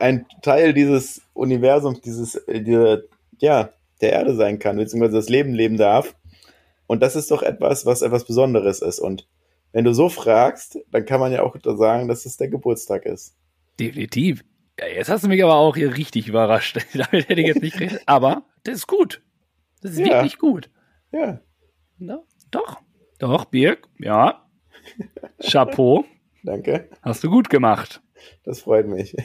ein Teil dieses Universums, dieses, äh, die, ja, der Erde sein kann, beziehungsweise das Leben leben darf. Und das ist doch etwas, was etwas Besonderes ist. Und wenn du so fragst, dann kann man ja auch sagen, dass es der Geburtstag ist. Definitiv. Ja, jetzt hast du mich aber auch hier richtig überrascht. <laughs> Damit hätte ich jetzt nicht geredet. Aber das ist gut. Das ist Ja. wirklich gut. Ja, Ja, doch. Doch, Birg, ja. <laughs> Chapeau, danke. hast du gut gemacht. Das freut mich.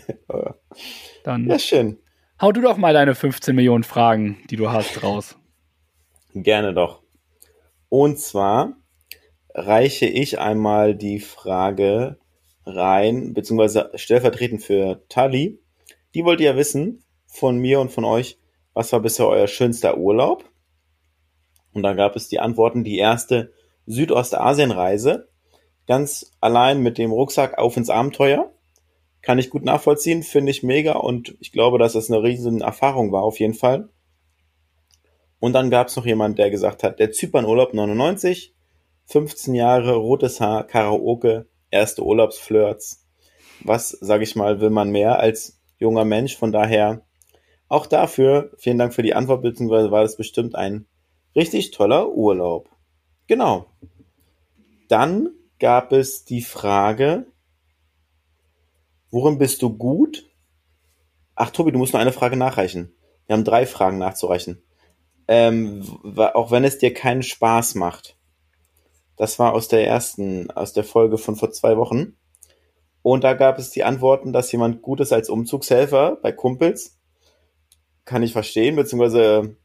<laughs> Dann ja, schön. hau du doch mal deine 15 Millionen Fragen, die du hast, raus. Gerne doch. Und zwar reiche ich einmal die Frage rein, beziehungsweise stellvertretend für Tali. Die wollt ihr ja wissen von mir und von euch, was war bisher euer schönster Urlaub? Und da gab es die Antworten. Die erste Südostasien-Reise, ganz allein mit dem Rucksack auf ins Abenteuer. Kann ich gut nachvollziehen, finde ich mega und ich glaube, dass es eine riesen Erfahrung war auf jeden Fall. Und dann gab es noch jemand, der gesagt hat, der Zypernurlaub 99, 15 Jahre, rotes Haar, Karaoke, erste Urlaubsflirts. Was, sage ich mal, will man mehr als junger Mensch? Von daher auch dafür vielen Dank für die Antwort, beziehungsweise war das bestimmt ein richtig toller Urlaub. Genau. Dann gab es die Frage, worin bist du gut? Ach, Tobi, du musst nur eine Frage nachreichen. Wir haben drei Fragen nachzureichen ähm, auch wenn es dir keinen Spaß macht. Das war aus der ersten, aus der Folge von vor zwei Wochen. Und da gab es die Antworten, dass jemand gut ist als Umzugshelfer bei Kumpels. Kann ich verstehen, beziehungsweise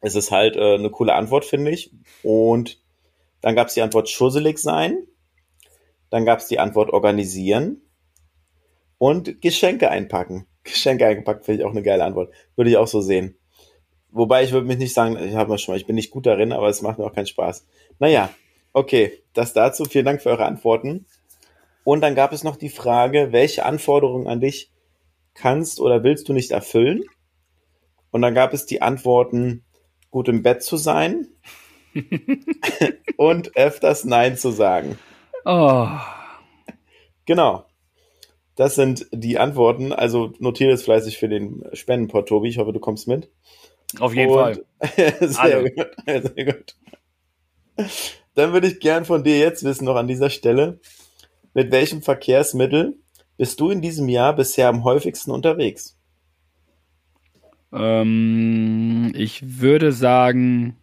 es ist halt äh, eine coole Antwort, finde ich. Und dann gab es die Antwort schusselig sein. Dann gab es die Antwort organisieren. Und Geschenke einpacken. Geschenke einpacken finde ich auch eine geile Antwort. Würde ich auch so sehen. Wobei ich würde mich nicht sagen, ich habe mal schon mal, ich bin nicht gut darin, aber es macht mir auch keinen Spaß. Naja, okay, das dazu. Vielen Dank für eure Antworten. Und dann gab es noch die Frage, welche Anforderungen an dich kannst oder willst du nicht erfüllen? Und dann gab es die Antworten, gut im Bett zu sein <laughs> <laughs> und öfters Nein zu sagen. Oh, Genau. Das sind die Antworten. Also notiere es fleißig für den Spendenpot, Tobi. Ich hoffe, du kommst mit. auf jeden Und- Fall. <laughs> sehr gut, sehr gut. Dann würde ich gern von dir jetzt wissen, noch an dieser Stelle, mit welchem Verkehrsmittel bist du in diesem Jahr bisher am häufigsten unterwegs? Ähm, ich würde sagen,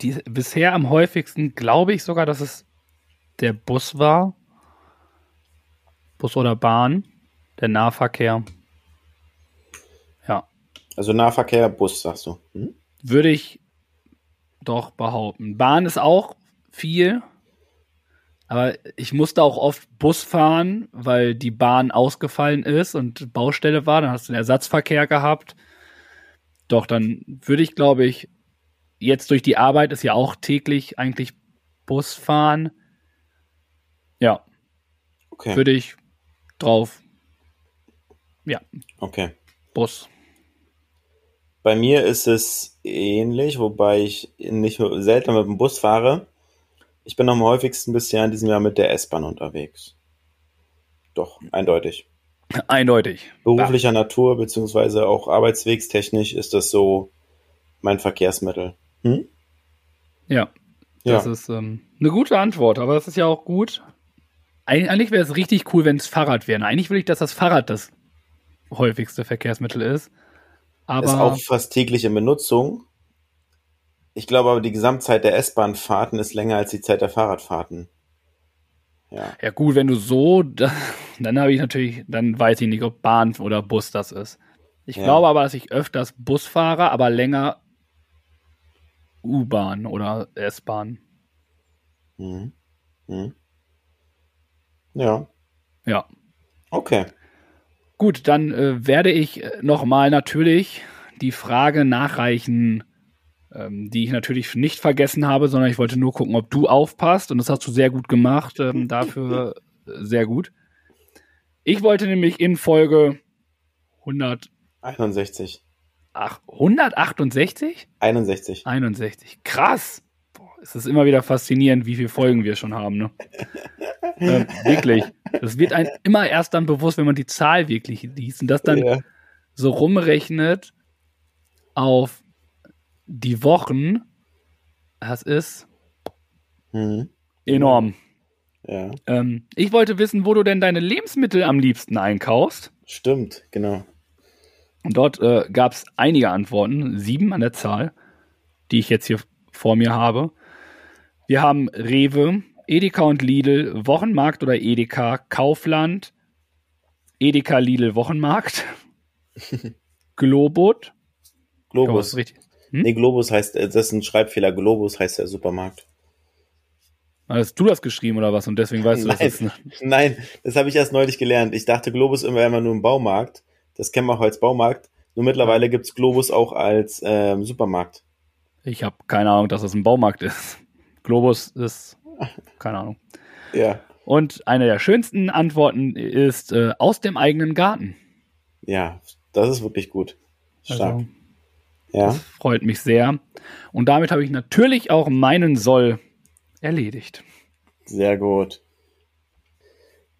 die, bisher am häufigsten glaube ich sogar, dass es der Bus war. Bus oder Bahn. Der Nahverkehr. Ja, Also Nahverkehr, Bus, sagst du. Hm? würde ich doch behaupten. Bahn ist auch viel. Aber ich musste auch oft Bus fahren, weil die Bahn ausgefallen ist und Baustelle war. Dann hast du einen Ersatzverkehr gehabt. Doch, dann würde ich, glaube ich, jetzt durch die Arbeit ist ja auch täglich eigentlich Bus fahren. Ja, Okay. würde ich drauf. Ja, okay. Bus. Bei mir ist es ähnlich, wobei ich nicht nur selten mit dem Bus fahre. Ich bin am häufigsten bisher in diesem Jahr mit der S-Bahn unterwegs. Doch, eindeutig. Eindeutig. Beruflicher Natur, beziehungsweise auch arbeitswegstechnisch ist das so mein Verkehrsmittel. Hm? Ja, Ja. Das ist ähm, eine gute Antwort, aber das ist ja auch gut. Eig eigentlich wäre es richtig cool, wenn es Fahrrad wäre. Eigentlich will ich, dass das Fahrrad das häufigste Verkehrsmittel ist. Aber ist auch fast täglich in Benutzung. Ich glaube aber, die Gesamtzeit der S-Bahn-Fahrten ist länger als die Zeit der Fahrradfahrten. Ja. ja gut, wenn du so, da, dann habe ich natürlich, dann weiß ich nicht, ob Bahn oder Bus das ist. Ich Ja. glaube aber, dass ich öfters Bus fahre, aber länger U-Bahn oder S-Bahn. Mhm. Mhm. Ja. Ja. Okay. Gut, dann äh, werde ich nochmal natürlich die Frage nachreichen, ähm, die ich natürlich nicht vergessen habe, sondern ich wollte nur gucken, ob du aufpasst. Und das hast du sehr gut gemacht. Ähm, <laughs> dafür äh, sehr gut. Ich wollte nämlich in Folge 100, 61. ach, 168? 61. 61. Krass. Es ist immer wieder faszinierend, wie viele Folgen wir schon haben. Ne? <laughs> ähm, wirklich. Das wird einem immer erst dann bewusst, wenn man die Zahl wirklich liest und das dann ja. so rumrechnet auf die Wochen. Das ist Mhm. enorm. ja. Ähm, ich wollte wissen, wo du denn deine Lebensmittel am liebsten einkaufst. Stimmt, genau. Und dort äh, gab es einige Antworten, sieben an der Zahl, die ich jetzt hier vor mir habe. Wir haben Rewe, Edeka und Lidl, Wochenmarkt oder Edeka, Kaufland, Edeka, Lidl, Wochenmarkt, Globut. <laughs> Globus. richtig. Hm? Nee, Globus heißt, äh, das ist ein Schreibfehler. Globus heißt der Supermarkt. Hast du das geschrieben oder was? Und deswegen weißt du, <laughs> nein, das Nein, das habe ich erst neulich gelernt. Ich dachte, Globus immer immer nur im Baumarkt. Das kennen wir auch als Baumarkt. Nur mittlerweile gibt es Globus auch als ähm, Supermarkt. Ich habe keine Ahnung, dass das ein Baumarkt ist. Globus ist keine Ahnung. Ja. Und eine der schönsten Antworten ist äh, aus dem eigenen Garten. Ja, das ist wirklich gut. Stark. Also, ja. Das freut mich sehr. Und damit habe ich natürlich auch meinen Soll erledigt. Sehr gut.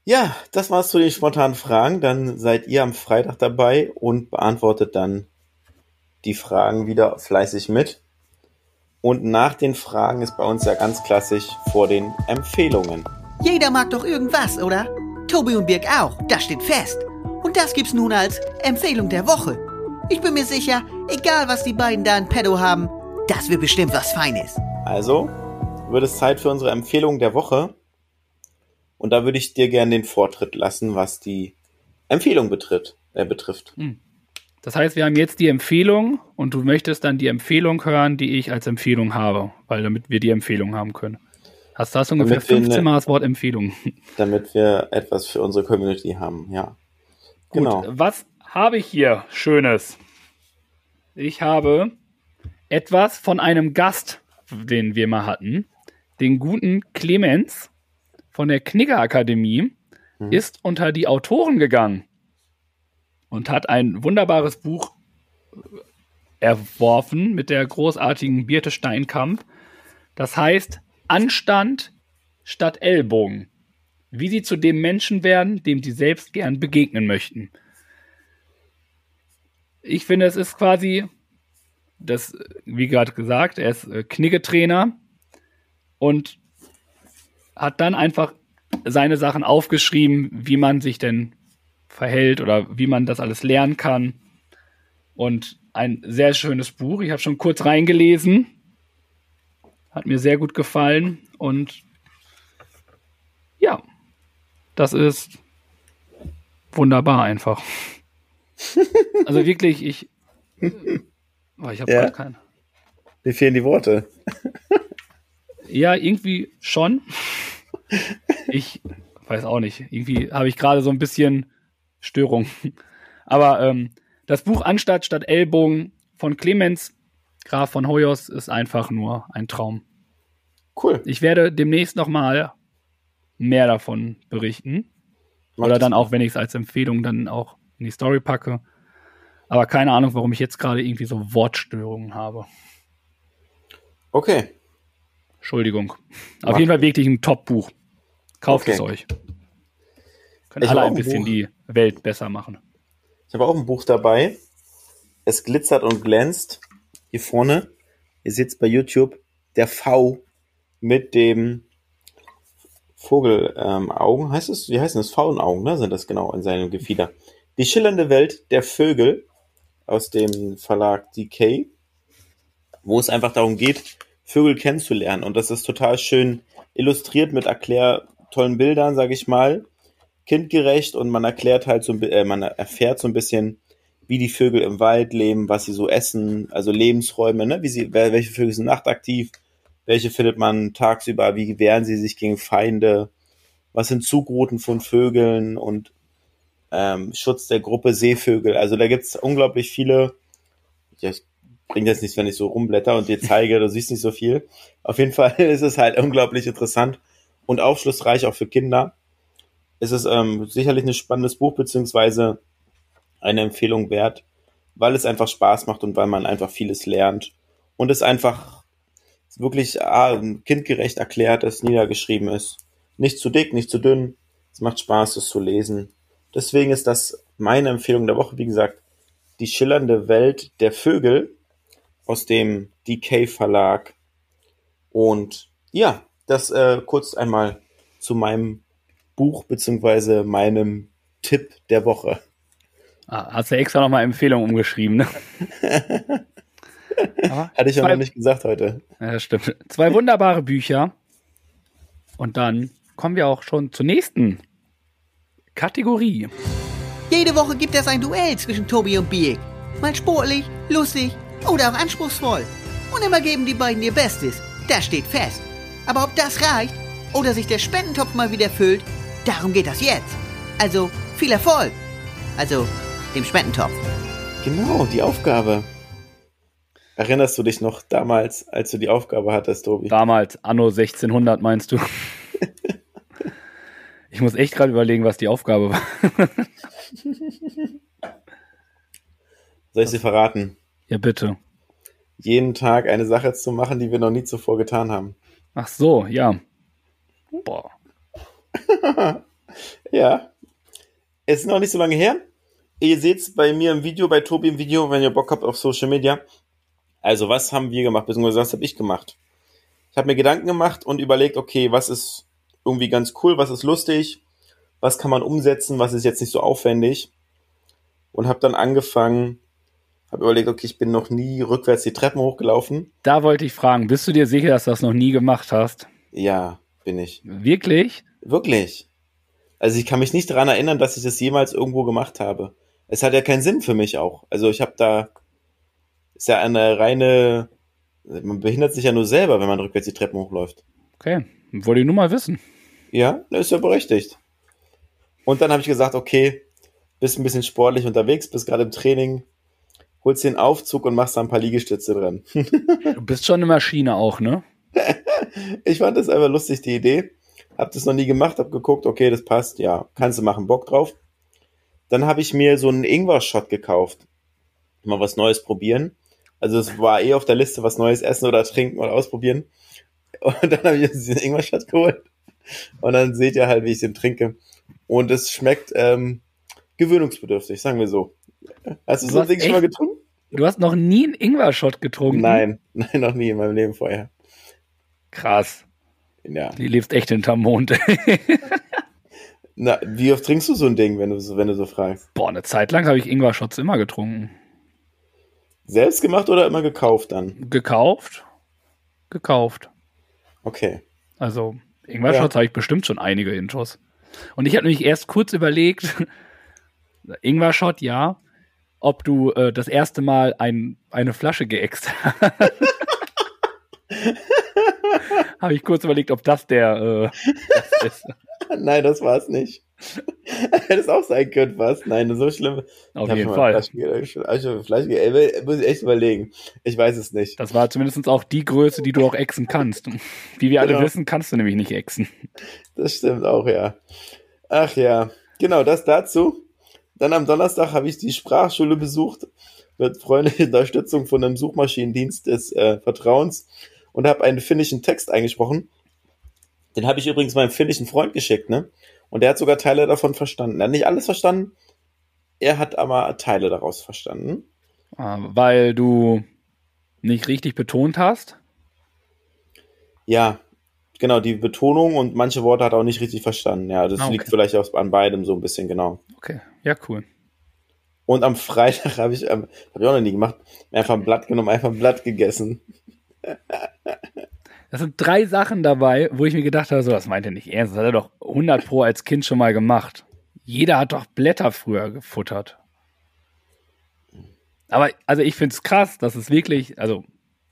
Ja, das war's zu den spontanen Fragen. Dann seid ihr am Freitag dabei und beantwortet dann die Fragen wieder fleißig mit. Und nach den Fragen ist bei uns ja ganz klassisch vor den Empfehlungen. Jeder mag doch irgendwas, oder? Tobi und Birg auch, das steht fest. Und das gibt's nun als Empfehlung der Woche. Ich bin mir sicher, egal was die beiden da in Pedo haben, das wird bestimmt was Feines. Also wird es Zeit für unsere Empfehlung der Woche. Und da würde ich dir gerne den Vortritt lassen, was die Empfehlung betritt, äh, betrifft. Hm. Das heißt, wir haben jetzt die Empfehlung und du möchtest dann die Empfehlung hören, die ich als Empfehlung habe, weil damit wir die Empfehlung haben können. Hast du das ungefähr 15 Mal das Wort Empfehlung? <laughs> Damit wir etwas für unsere Community haben, ja. Gut, genau. Was habe ich hier Schönes? Ich habe etwas von einem Gast, den wir mal hatten, den guten Clemens von der Knigger Akademie, mhm. ist unter die Autoren gegangen und hat ein wunderbares Buch erworfen mit der großartigen Birte Steinkamp. Das heißt Anstand statt Ellbogen. Wie sie zu dem Menschen werden, dem sie selbst gern begegnen möchten. Ich finde, es ist quasi, das, wie gerade gesagt, er ist äh, Kniggetrainer und hat dann einfach seine Sachen aufgeschrieben, wie man sich denn verhält oder wie man das alles lernen kann. Und ein sehr schönes Buch. Ich habe schon kurz reingelesen. Hat mir sehr gut gefallen. Und ja, das ist wunderbar einfach. <laughs> also wirklich, ich. Oh, ich habe ja. gerade keinen. Mir fehlen die Worte. ja, irgendwie schon. <laughs> Ich weiß auch nicht. Irgendwie habe ich gerade so ein bisschen Störung. <laughs> Aber ähm, das Buch Anstatt statt Ellbogen von Clemens Graf von Hoyos ist einfach nur ein Traum. Cool. Ich werde demnächst noch mal mehr davon berichten. Macht Oder dann auch, wenn ich es als Empfehlung dann auch in die Story packe. Aber keine Ahnung, warum ich jetzt gerade irgendwie so Wortstörungen habe. Okay. Entschuldigung. Auf jeden Fall wirklich ein Top-Buch. Kauft okay. es euch. Können ich alle ein bisschen Buch. die Welt besser machen. Ich habe auch ein Buch dabei. Es glitzert und glänzt. Hier vorne, ihr seht es bei YouTube, der V mit dem Vogelaugen, ähm, heißt es, wie heißt das? Faunaugen, ne? Sind das genau in seinem Gefieder. Die schillernde Welt der Vögel aus dem Verlag DK, wo es einfach darum geht, Vögel kennenzulernen. Und das ist total schön illustriert mit erklär tollen Bildern, sage ich mal kindgerecht und man erklärt halt so, äh, man erfährt so ein bisschen, wie die Vögel im Wald leben, was sie so essen, also Lebensräume, ne? wie sie, welche Vögel sind nachtaktiv, welche findet man tagsüber, wie wehren sie sich gegen Feinde, was sind Zugrouten von Vögeln und ähm, Schutz der Gruppe Seevögel. Also da gibt's unglaublich viele. Ja, ich bringe jetzt nichts, wenn ich so rumblätter und dir zeige, du siehst nicht so viel. Auf jeden <laughs> Fall ist es halt unglaublich interessant und aufschlussreich auch für Kinder es ist ähm, sicherlich ein spannendes Buch, beziehungsweise eine Empfehlung wert, weil es einfach Spaß macht und weil man einfach vieles lernt. Und es einfach wirklich ah, kindgerecht erklärt ist, niedergeschrieben ist. Nicht zu dick, nicht zu dünn. Es macht Spaß, es zu lesen. Deswegen ist das meine Empfehlung der Woche, wie gesagt, die schillernde Welt der Vögel aus dem DK Verlag. Und ja, das äh, kurz einmal zu meinem Buch beziehungsweise meinem Tipp der Woche. Ah, hast du extra nochmal Empfehlung umgeschrieben, ne? <laughs> Hatte ich ja noch nicht gesagt heute. Ja, stimmt. Zwei wunderbare Bücher. Und dann kommen wir auch schon zur nächsten Kategorie. Jede Woche gibt es ein Duell zwischen Tobi und Biek. Mal sportlich, lustig oder auch anspruchsvoll. Und immer geben die beiden ihr Bestes. Das steht fest. Aber ob das reicht oder sich der Spendentopf mal wieder füllt, darum geht das jetzt. Also viel Erfolg. Also dem Spendentopf. Genau, die Aufgabe. Erinnerst du dich noch damals, als du die Aufgabe hattest, Tobi? Damals, anno 1600 meinst du? <laughs> ich muss echt gerade überlegen, was die Aufgabe war. <laughs> Soll ich sie verraten? Ja, bitte. Jeden Tag eine Sache zu machen, die wir noch nie zuvor getan haben. Ach so, ja. Boah. <laughs> ja. Es ist noch nicht so lange her. Ihr seht es bei mir im Video, bei Tobi im Video, wenn ihr Bock habt auf Social Media. Also, was haben wir gemacht, beziehungsweise was habe ich gemacht? Ich habe mir Gedanken gemacht und überlegt, okay, was ist irgendwie ganz cool, was ist lustig, was kann man umsetzen, was ist jetzt nicht so aufwendig. Und habe dann angefangen, habe überlegt, okay, ich bin noch nie rückwärts die Treppen hochgelaufen. Da wollte ich fragen, bist du dir sicher, dass du das noch nie gemacht hast? Ja, bin ich. Wirklich? Wirklich. Also ich kann mich nicht daran erinnern, dass ich das jemals irgendwo gemacht habe es hat ja keinen Sinn für mich auch. Also ich habe da, ist ja eine reine, man behindert sich ja nur selber, wenn man rückwärts die Treppen hochläuft. Okay, wollte ich nur mal wissen. Ja, ist ja berechtigt. Und dann habe ich gesagt, okay, bist ein bisschen sportlich unterwegs, bist gerade im Training, holst den Aufzug und machst da ein paar Liegestütze dran. <laughs> du bist schon eine Maschine auch, ne? <laughs> ich fand das einfach lustig, die Idee. Hab das noch nie gemacht, hab geguckt, okay, das passt, ja, kannst du machen, Bock drauf. Dann habe ich mir so einen Ingwer-Shot gekauft. Mal was Neues probieren. Also es war eh auf der Liste, was Neues essen oder trinken oder ausprobieren. Und dann habe ich diesen Ingwer-Shot geholt. Und dann seht ihr halt, wie ich den trinke. Und es schmeckt ähm, gewöhnungsbedürftig, sagen wir so. Hast du, du so ein Ding schon mal getrunken? Du hast noch nie einen Ingwer-Shot getrunken? Nein, <laughs> nein, noch nie in meinem Leben vorher. Krass. Ja. Die lebst echt hinterm Mond. <laughs> Na, wie oft trinkst du so ein Ding, wenn du so, wenn du so fragst? Boah, eine Zeit lang habe ich Ingwer-Shots immer getrunken. Selbst gemacht oder immer gekauft dann? Gekauft. Gekauft. Okay. Also, Ingwer-Shots ja. habe ich bestimmt schon einige Intros. Und ich habe nämlich erst kurz überlegt, <laughs> Ingwer-Shot, ja, ob du äh, das erste Mal ein, eine Flasche geäxt hast. <laughs> <laughs> habe ich kurz überlegt, ob das der äh, das ist. <laughs> Nein, das war es nicht. <laughs> Hätte es auch sein können, was? Nein, so schlimm. Auf jeden Fall. Fleisch, muss ich echt überlegen. Ich weiß es nicht. Das war zumindest auch die Größe, die du auch exen kannst. Wie wir alle genau. wissen, kannst du nämlich nicht exen. Das stimmt auch, ja. Ach ja, genau, das dazu. Dann am Donnerstag habe ich die Sprachschule besucht mit freundlicher Unterstützung von einem Suchmaschinendienst des äh, Vertrauens und habe einen finnischen Text eingesprochen den habe ich übrigens meinem finnischen Freund geschickt, ne? Und der hat sogar Teile davon verstanden. Er hat nicht alles verstanden, er hat aber Teile daraus verstanden. Ah, weil du nicht richtig betont hast? Ja, genau, die Betonung und manche Worte hat er auch nicht richtig verstanden. Ja, das ah, okay. liegt vielleicht auch an beidem so ein bisschen, genau. Okay, ja, cool. Und am Freitag <laughs> habe ich, ähm, habe ich auch noch nie gemacht, einfach ein Blatt genommen, einfach ein Blatt gegessen. Das sind drei Sachen dabei, wo ich mir gedacht habe, so, das meint er nicht ernst. Das hat er doch 100 Pro als Kind schon mal gemacht. Jeder hat doch Blätter früher gefuttert. Aber, also ich finde es krass, dass es wirklich, also,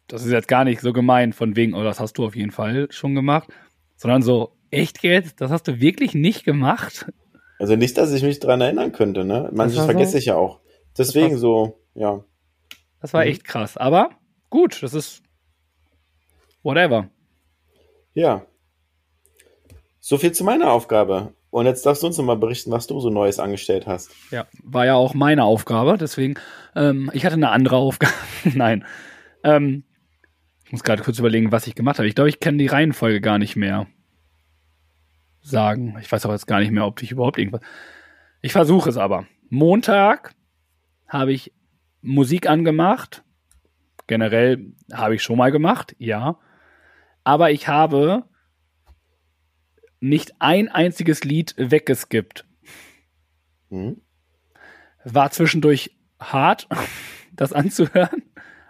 das ist jetzt gar nicht so gemein von wegen, oh, das hast du auf jeden Fall schon gemacht, sondern so, echt jetzt, das hast du wirklich nicht gemacht? Also nicht, dass ich mich dran erinnern könnte, ne? Manches vergesse so? ich ja auch. Deswegen so, ja. Das war mhm. echt krass. Aber gut, das ist Whatever. Ja. So viel zu meiner Aufgabe. Und jetzt darfst du uns nochmal berichten, was du so Neues angestellt hast. Ja, war ja auch meine Aufgabe. Deswegen, ähm, ich hatte eine andere Aufgabe. <laughs> Nein. Ähm, ich muss gerade kurz überlegen, was ich gemacht habe. Ich glaube, ich kann die Reihenfolge gar nicht mehr sagen. Ich weiß auch jetzt gar nicht mehr, ob ich überhaupt irgendwas. Ich versuche es aber. Montag habe ich Musik angemacht. Generell habe ich schon mal gemacht, ja aber ich habe nicht ein einziges Lied weggeskippt. Mhm. War zwischendurch hart, <laughs> das anzuhören,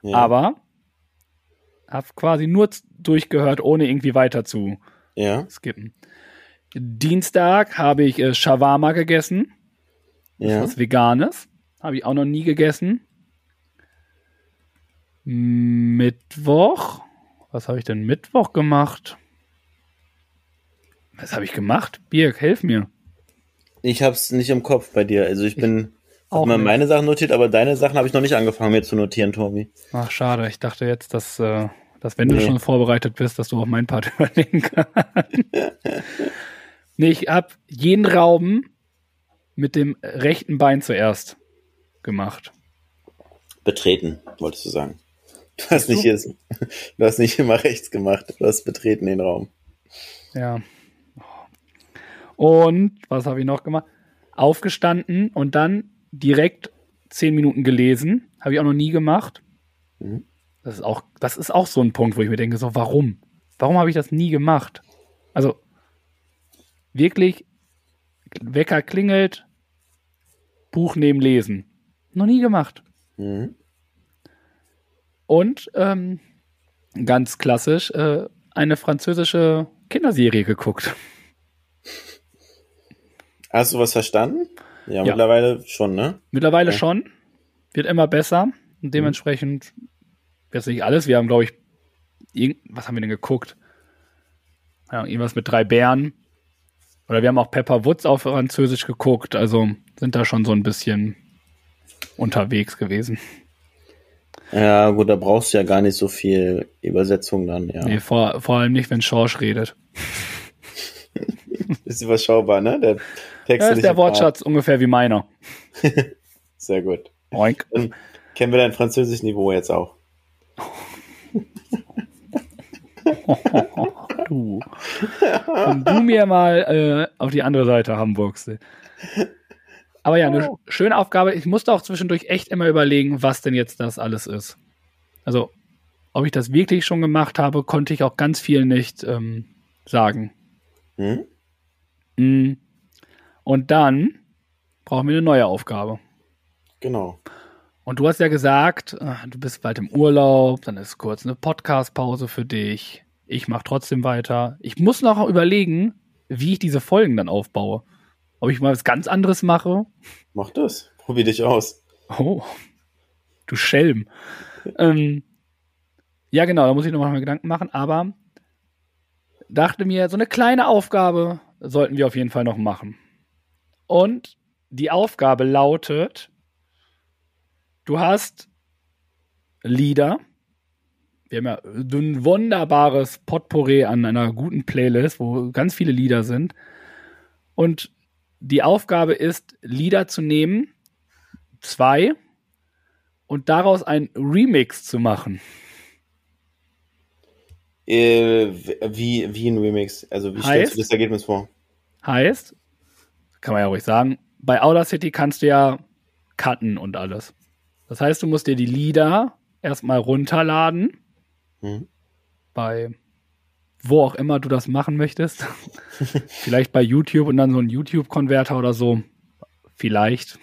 Ja. aber hab quasi nur durchgehört, ohne irgendwie weiter zu Ja, skippen. Dienstag habe ich äh, Shawarma gegessen, ja. was Veganes. Habe ich auch noch nie gegessen. Mittwoch. Was habe ich denn Mittwoch gemacht? Was habe ich gemacht? Birk, helf mir. Ich hab's nicht im Kopf bei dir. Also ich bin auch mal meine Sachen notiert, aber deine Sachen habe ich noch nicht angefangen mir zu notieren, Tobi. Ach, schade. Ich dachte jetzt, dass, äh, dass wenn du Nee. schon vorbereitet bist, dass du auch meinen Part <laughs> übernehmen kannst. nee, ich habe jeden Rauben mit dem rechten Bein zuerst gemacht. Betreten, wolltest du sagen. Du hast nicht, jetzt, du hast nicht immer rechts gemacht. Du hast betreten den Raum. Ja. Und was habe ich noch gemacht? Aufgestanden und dann direkt zehn Minuten gelesen. Habe ich auch noch nie gemacht. Mhm. Das ist auch, das ist auch so ein Punkt, wo ich mir denke, so, warum? Warum habe ich das nie gemacht? Also, wirklich, Wecker klingelt, Buch neben lesen. Noch nie gemacht. Mhm. Und ähm, ganz klassisch äh, eine französische Kinderserie geguckt. Hast du was verstanden? Ja, Ja. mittlerweile schon, ne? Mittlerweile Ja. schon. Wird immer besser. Und dementsprechend, jetzt nicht alles. Wir haben, glaube ich, was haben wir denn geguckt? Ja, irgendwas mit drei Bären. Oder wir haben auch Pepper Woods auf Französisch geguckt. Also sind da schon so ein bisschen unterwegs gewesen. Ja, gut, da brauchst du ja gar nicht so viel Übersetzung dann, ja. Nee, vor, vor allem nicht, wenn Schorsch redet. <laughs> Ist überschaubar, ne? Der Da textliche ist der. Wortschatz ungefähr wie meiner. <laughs> Sehr gut. Oink. Dann kennen wir dein französisches Niveau jetzt auch. <laughs> Du. Wenn du mir mal äh, auf die andere Seite Hamburgs. Aber ja, eine schöne Aufgabe. Ich musste auch zwischendurch echt immer überlegen, was denn jetzt das alles ist. Also, ob ich das wirklich schon gemacht habe, konnte ich auch ganz viel nicht ähm, sagen. Hm? Mm. Und dann brauchen wir eine neue Aufgabe. Genau. Und du hast ja gesagt, äh, du bist bald im Urlaub, dann ist kurz eine Podcast-Pause für dich. Ich mache trotzdem weiter. Ich muss noch überlegen, wie ich diese Folgen dann aufbaue. Ob ich mal was ganz anderes mache. Mach das. Probier dich aus. Oh, du Schelm. ähm, ja, genau, da muss ich noch mal Gedanken machen, aber dachte mir, so eine kleine Aufgabe sollten wir auf jeden Fall noch machen. Und die Aufgabe lautet, du hast Lieder. Wir haben ja ein wunderbares Potpourri an einer guten Playlist, wo ganz viele Lieder sind. Und die Aufgabe ist, Lieder zu nehmen, zwei, und daraus ein Remix zu machen. Äh, wie, wie ein Remix. Also, wie stellst Heißt? du das Ergebnis vor? Heißt, kann man ja ruhig sagen, bei Audacity kannst du ja cutten und alles. Das heißt, du musst dir die Lieder erstmal runterladen, Hm? bei wo auch immer du das machen möchtest. <laughs> Vielleicht bei YouTube und dann so ein YouTube-Konverter oder so. Vielleicht.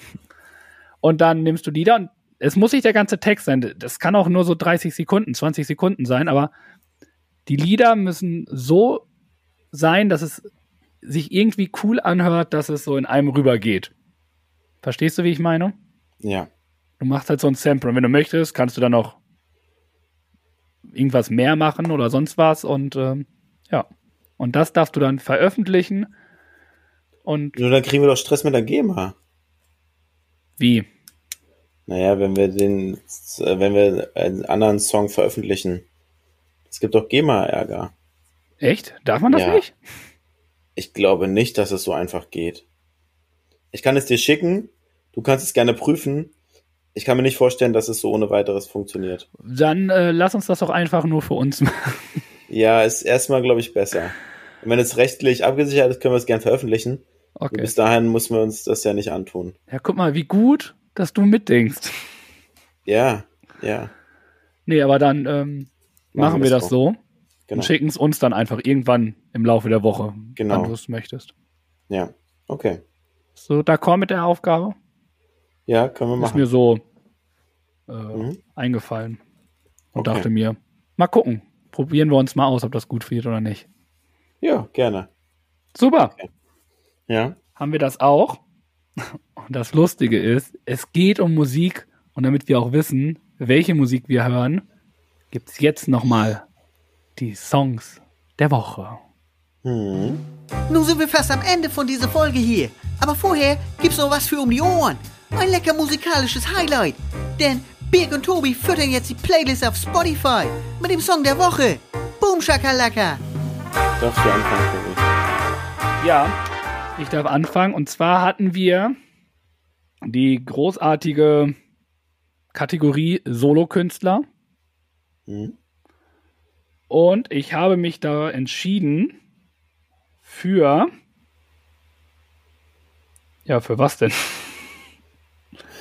Und dann nimmst du Lieder und es muss nicht der ganze Text sein. Das kann auch nur so 30 Sekunden, 20 Sekunden sein, aber die Lieder müssen so sein, dass es sich irgendwie cool anhört, dass es so in einem rübergeht. Verstehst du, wie ich meine? Ja. Du machst halt so ein Sample und wenn du möchtest, kannst du dann noch irgendwas mehr machen oder sonst was und ähm, ja. Und das darfst du dann veröffentlichen und Nur dann kriegen wir doch Stress mit der GEMA. wie? Naja, wenn wir den, äh, wenn wir einen anderen Song veröffentlichen. Es gibt doch GEMA-Ärger. Echt? Darf man das Ja. nicht? Ich glaube nicht, dass es so einfach geht. Ich kann es dir schicken. Du kannst es gerne prüfen. Ich kann mir nicht vorstellen, dass es so ohne weiteres funktioniert. Dann äh, lass uns das doch einfach nur für uns machen. Ja, ist erstmal, glaube ich, besser. Und wenn es rechtlich abgesichert ist, können wir es gern veröffentlichen. Und Okay. Bis dahin müssen wir uns das ja nicht antun. Ja, guck mal, wie gut, dass du mitdenkst. Ja, ja. Nee, aber dann ähm, machen wir wir's das so. Genau. und schicken es uns dann einfach irgendwann im Laufe der Woche, Genau. wann du es möchtest. Ja, okay. So, d'accord mit der Aufgabe? Ja, können wir Ist machen. mir so äh, Mhm. eingefallen. Und Okay. dachte mir, mal gucken. Probieren wir uns mal aus, ob das gut wird oder nicht. Ja, gerne. Super. Ja. Haben wir das auch? Und das Lustige ist, es geht um Musik. Und damit wir auch wissen, welche Musik wir hören, gibt es jetzt nochmal die Songs der Woche. Hm. Nun sind wir fast am Ende von dieser Folge hier. Aber vorher gibt's noch was für um die Ohren. Ein lecker musikalisches Highlight. Denn Birg und Tobi füttern jetzt die Playlist auf Spotify mit dem Song der Woche. Boom Shakalaka. Darfst du anfangen, Tobi? Ja, ich darf anfangen. Und zwar hatten wir die großartige Kategorie Solokünstler. Hm. Und ich habe mich da entschieden für. Ja, für was denn?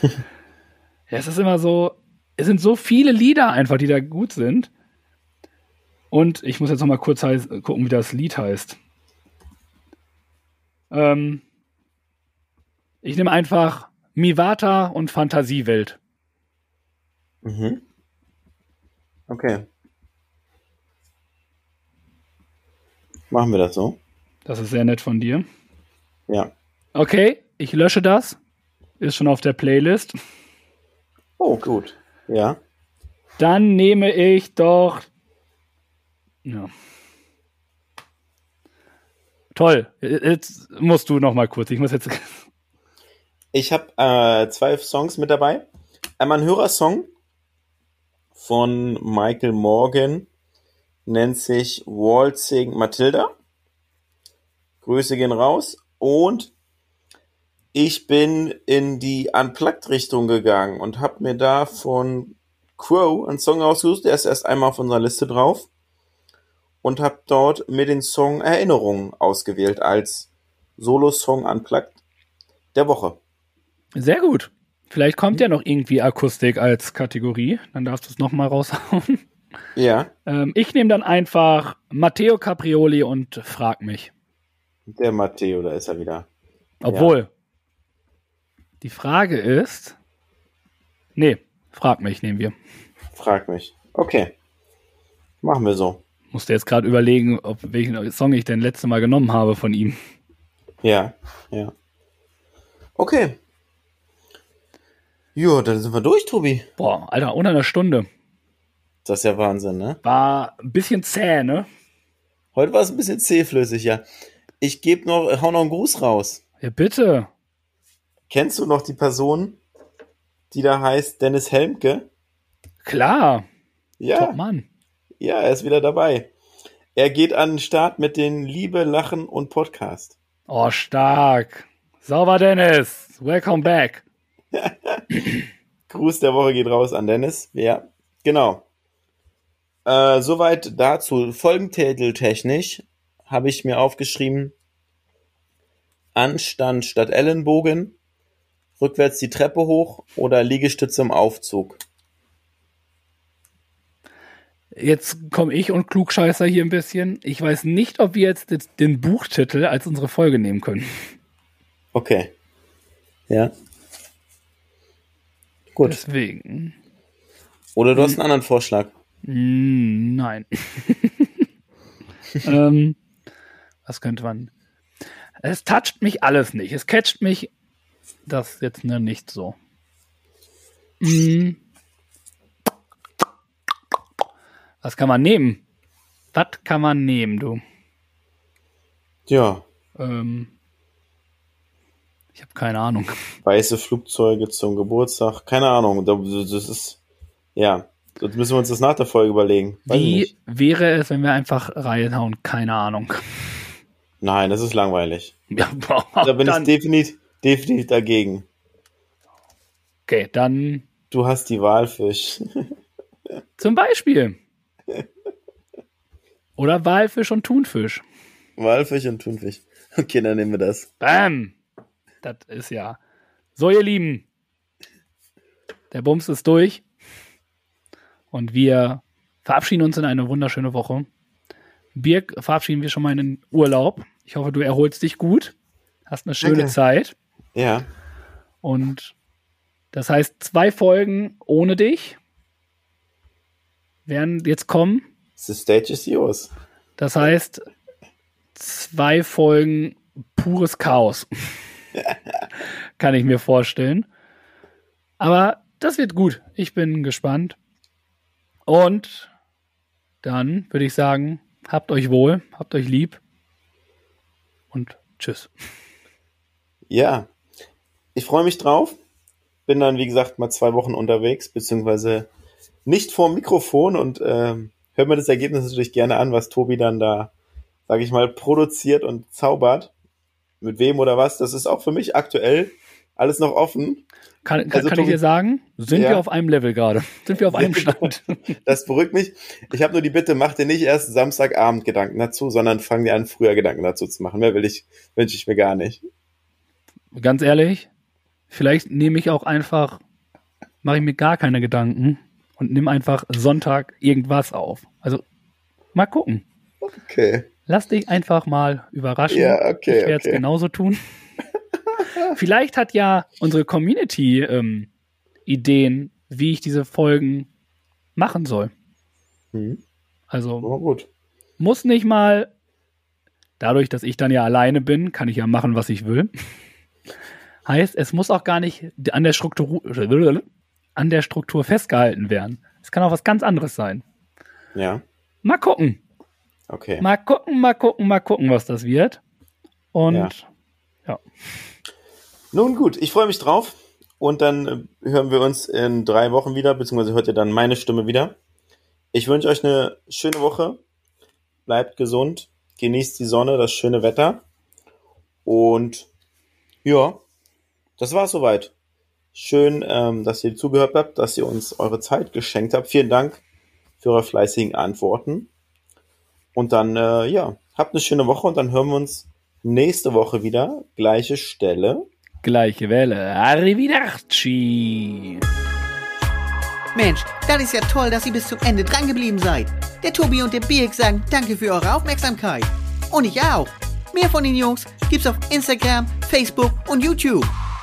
<laughs> ja, es ist immer so. Es sind so viele Lieder einfach, die da gut sind. Und ich muss jetzt noch mal kurz heiß, gucken, wie das Lied heißt. Ähm, ich nehme einfach Mivata und Fantasiewelt. Mhm. Okay. Machen wir das so? Das ist sehr nett von dir. Ja. Okay, ich lösche das. Ist schon auf der Playlist. Oh, gut. Ja. Dann nehme ich doch. Ja. Toll. Jetzt musst du noch mal kurz. Ich muss jetzt. Ich habe äh, zwei Songs mit dabei. Einmal ein Hörersong von Michael Morgan, nennt sich Waltzing Matilda. Grüße gehen raus. Und ich bin in die Unplugged-Richtung gegangen und habe mir da von Crow einen Song rausgesucht. Der ist erst einmal auf unserer Liste drauf. Und habe dort mir den Song Erinnerungen ausgewählt als Solo-Song Unplugged der Woche. Sehr gut. Vielleicht kommt ja noch irgendwie Akustik als Kategorie. Dann darfst du es noch mal raushauen. Ja. Ähm, ich nehme dann einfach Matteo Caprioli und frag mich. Der Matteo, da ist er wieder. Obwohl. Die Frage ist. Nee, frag mich nehmen wir. Frag mich. Okay. Machen wir so. Musste jetzt gerade überlegen, ob welchen Song ich denn letzte Mal genommen habe von ihm. Ja, ja. Okay. Jo, dann sind wir durch, Tobi. Boah, Alter, unter einer Stunde. Das ist ja Wahnsinn, ne? War ein bisschen zäh, ne? Heute war es ein bisschen zähflüssig, ja. Ich gebe noch, hau noch einen Gruß raus. Ja, bitte. Kennst du noch die Person, die da heißt Dennis Helmke? Klar. Ja, Top Mann. ja, er ist wieder dabei. Er geht an den Start mit den Liebe, Lachen und Podcast. Oh, stark. Sauber, Dennis. Welcome back. <laughs> Gruß der Woche geht raus an Dennis. Ja, genau. Äh, soweit dazu. Folgentiteltechnisch habe ich mir aufgeschrieben: Anstand statt Ellenbogen, rückwärts die Treppe hoch oder Liegestütze im Aufzug. Jetzt komme ich und Klugscheißer hier ein bisschen. Ich weiß nicht, ob wir jetzt den- Buchtitel als unsere Folge nehmen können. Okay. Ja. Gut. Deswegen. Oder du hast einen anderen Vorschlag. Mm, nein. <laughs> ähm, was könnte man? Es toucht mich alles nicht. Es catcht mich das jetzt ne, nicht so. Mm. Was kann man nehmen? Was kann man nehmen, du? Ja. Ähm, ich habe keine Ahnung. Weiße Flugzeuge zum Geburtstag. Keine Ahnung. Da- Das ist. Ja. Sonst müssen wir uns das nach der Folge überlegen. Weiß Wie wäre es, wenn wir einfach reinhauen? Keine Ahnung. Nein, das ist langweilig. Ja, <laughs> Da bin ich definitiv, definitiv dagegen. okay, dann Du hast die Walfisch. <laughs> Zum Beispiel. Oder Walfisch und Thunfisch. Walfisch und Thunfisch. Okay, dann nehmen wir das. Bam. Das ist ja. So, ihr Lieben. Der Bums ist durch. Und wir verabschieden uns in eine wunderschöne Woche. Birg, verabschieden wir schon mal in den Urlaub. Ich hoffe, du erholst dich gut. Hast eine schöne Danke. Zeit. Ja. Und Das heißt, zwei Folgen ohne dich werden jetzt kommen. The stage is yours. Das heißt, zwei Folgen pures Chaos. <laughs> Kann ich mir vorstellen. Aber das wird gut. Ich bin gespannt. Und dann würde ich sagen, habt euch wohl, habt euch lieb und tschüss. Ja, ich freue mich drauf. Bin dann, wie gesagt, mal zwei Wochen unterwegs, beziehungsweise nicht vor Mikrofon und ähm, hört mir das Ergebnis natürlich gerne an, was Tobi dann da, sage ich mal, produziert und zaubert. Mit wem oder was, das ist auch für mich aktuell alles noch offen. Kann, kann, also, kann ich dir sagen, sind ja. wir auf einem Level gerade? <laughs> Sind wir auf einem Stand? <laughs> das beruhigt mich. Ich habe nur die Bitte, mach dir nicht erst Samstagabend Gedanken dazu, sondern fang dir an, früher Gedanken dazu zu machen. Mehr will ich, wünsche ich mir gar nicht. Ganz ehrlich, vielleicht nehme ich auch einfach, mache ich mir gar keine Gedanken und nimm einfach Sonntag irgendwas auf. Also mal gucken. Okay. Lass dich einfach mal überraschen. Ja, okay. Ich werde es okay. genauso tun. <laughs> Vielleicht hat ja unsere Community ähm, Ideen, wie ich diese Folgen machen soll. Mhm. Also oh, gut. muss nicht mal, dadurch, dass ich dann ja alleine bin, kann ich ja machen, was ich will. Heißt, es muss auch gar nicht an der Struktur, an der Struktur festgehalten werden. Es kann auch was ganz anderes sein. Ja. Mal gucken. Okay. Mal gucken, mal gucken, mal gucken, was das wird. Und ja. ja. Nun gut, ich freue mich drauf. Und dann äh, hören wir uns in drei Wochen wieder, beziehungsweise hört ihr dann meine Stimme wieder. Ich wünsche euch eine schöne Woche. Bleibt gesund. Genießt die Sonne, das schöne Wetter. Und ja, das war's soweit. Schön, ähm, dass ihr zugehört habt, dass ihr uns eure Zeit geschenkt habt. Vielen Dank für eure fleißigen Antworten. Und dann, äh, ja, habt eine schöne Woche und dann hören wir uns nächste Woche wieder. Gleiche Stelle. Gleiche Welle. Arrivederci. Mensch, das ist ja toll, dass ihr bis zum Ende drangeblieben seid. Der Tobi und der Birk sagen danke für eure Aufmerksamkeit. Und ich auch. Mehr von den Jungs gibt's auf Instagram, Facebook und YouTube.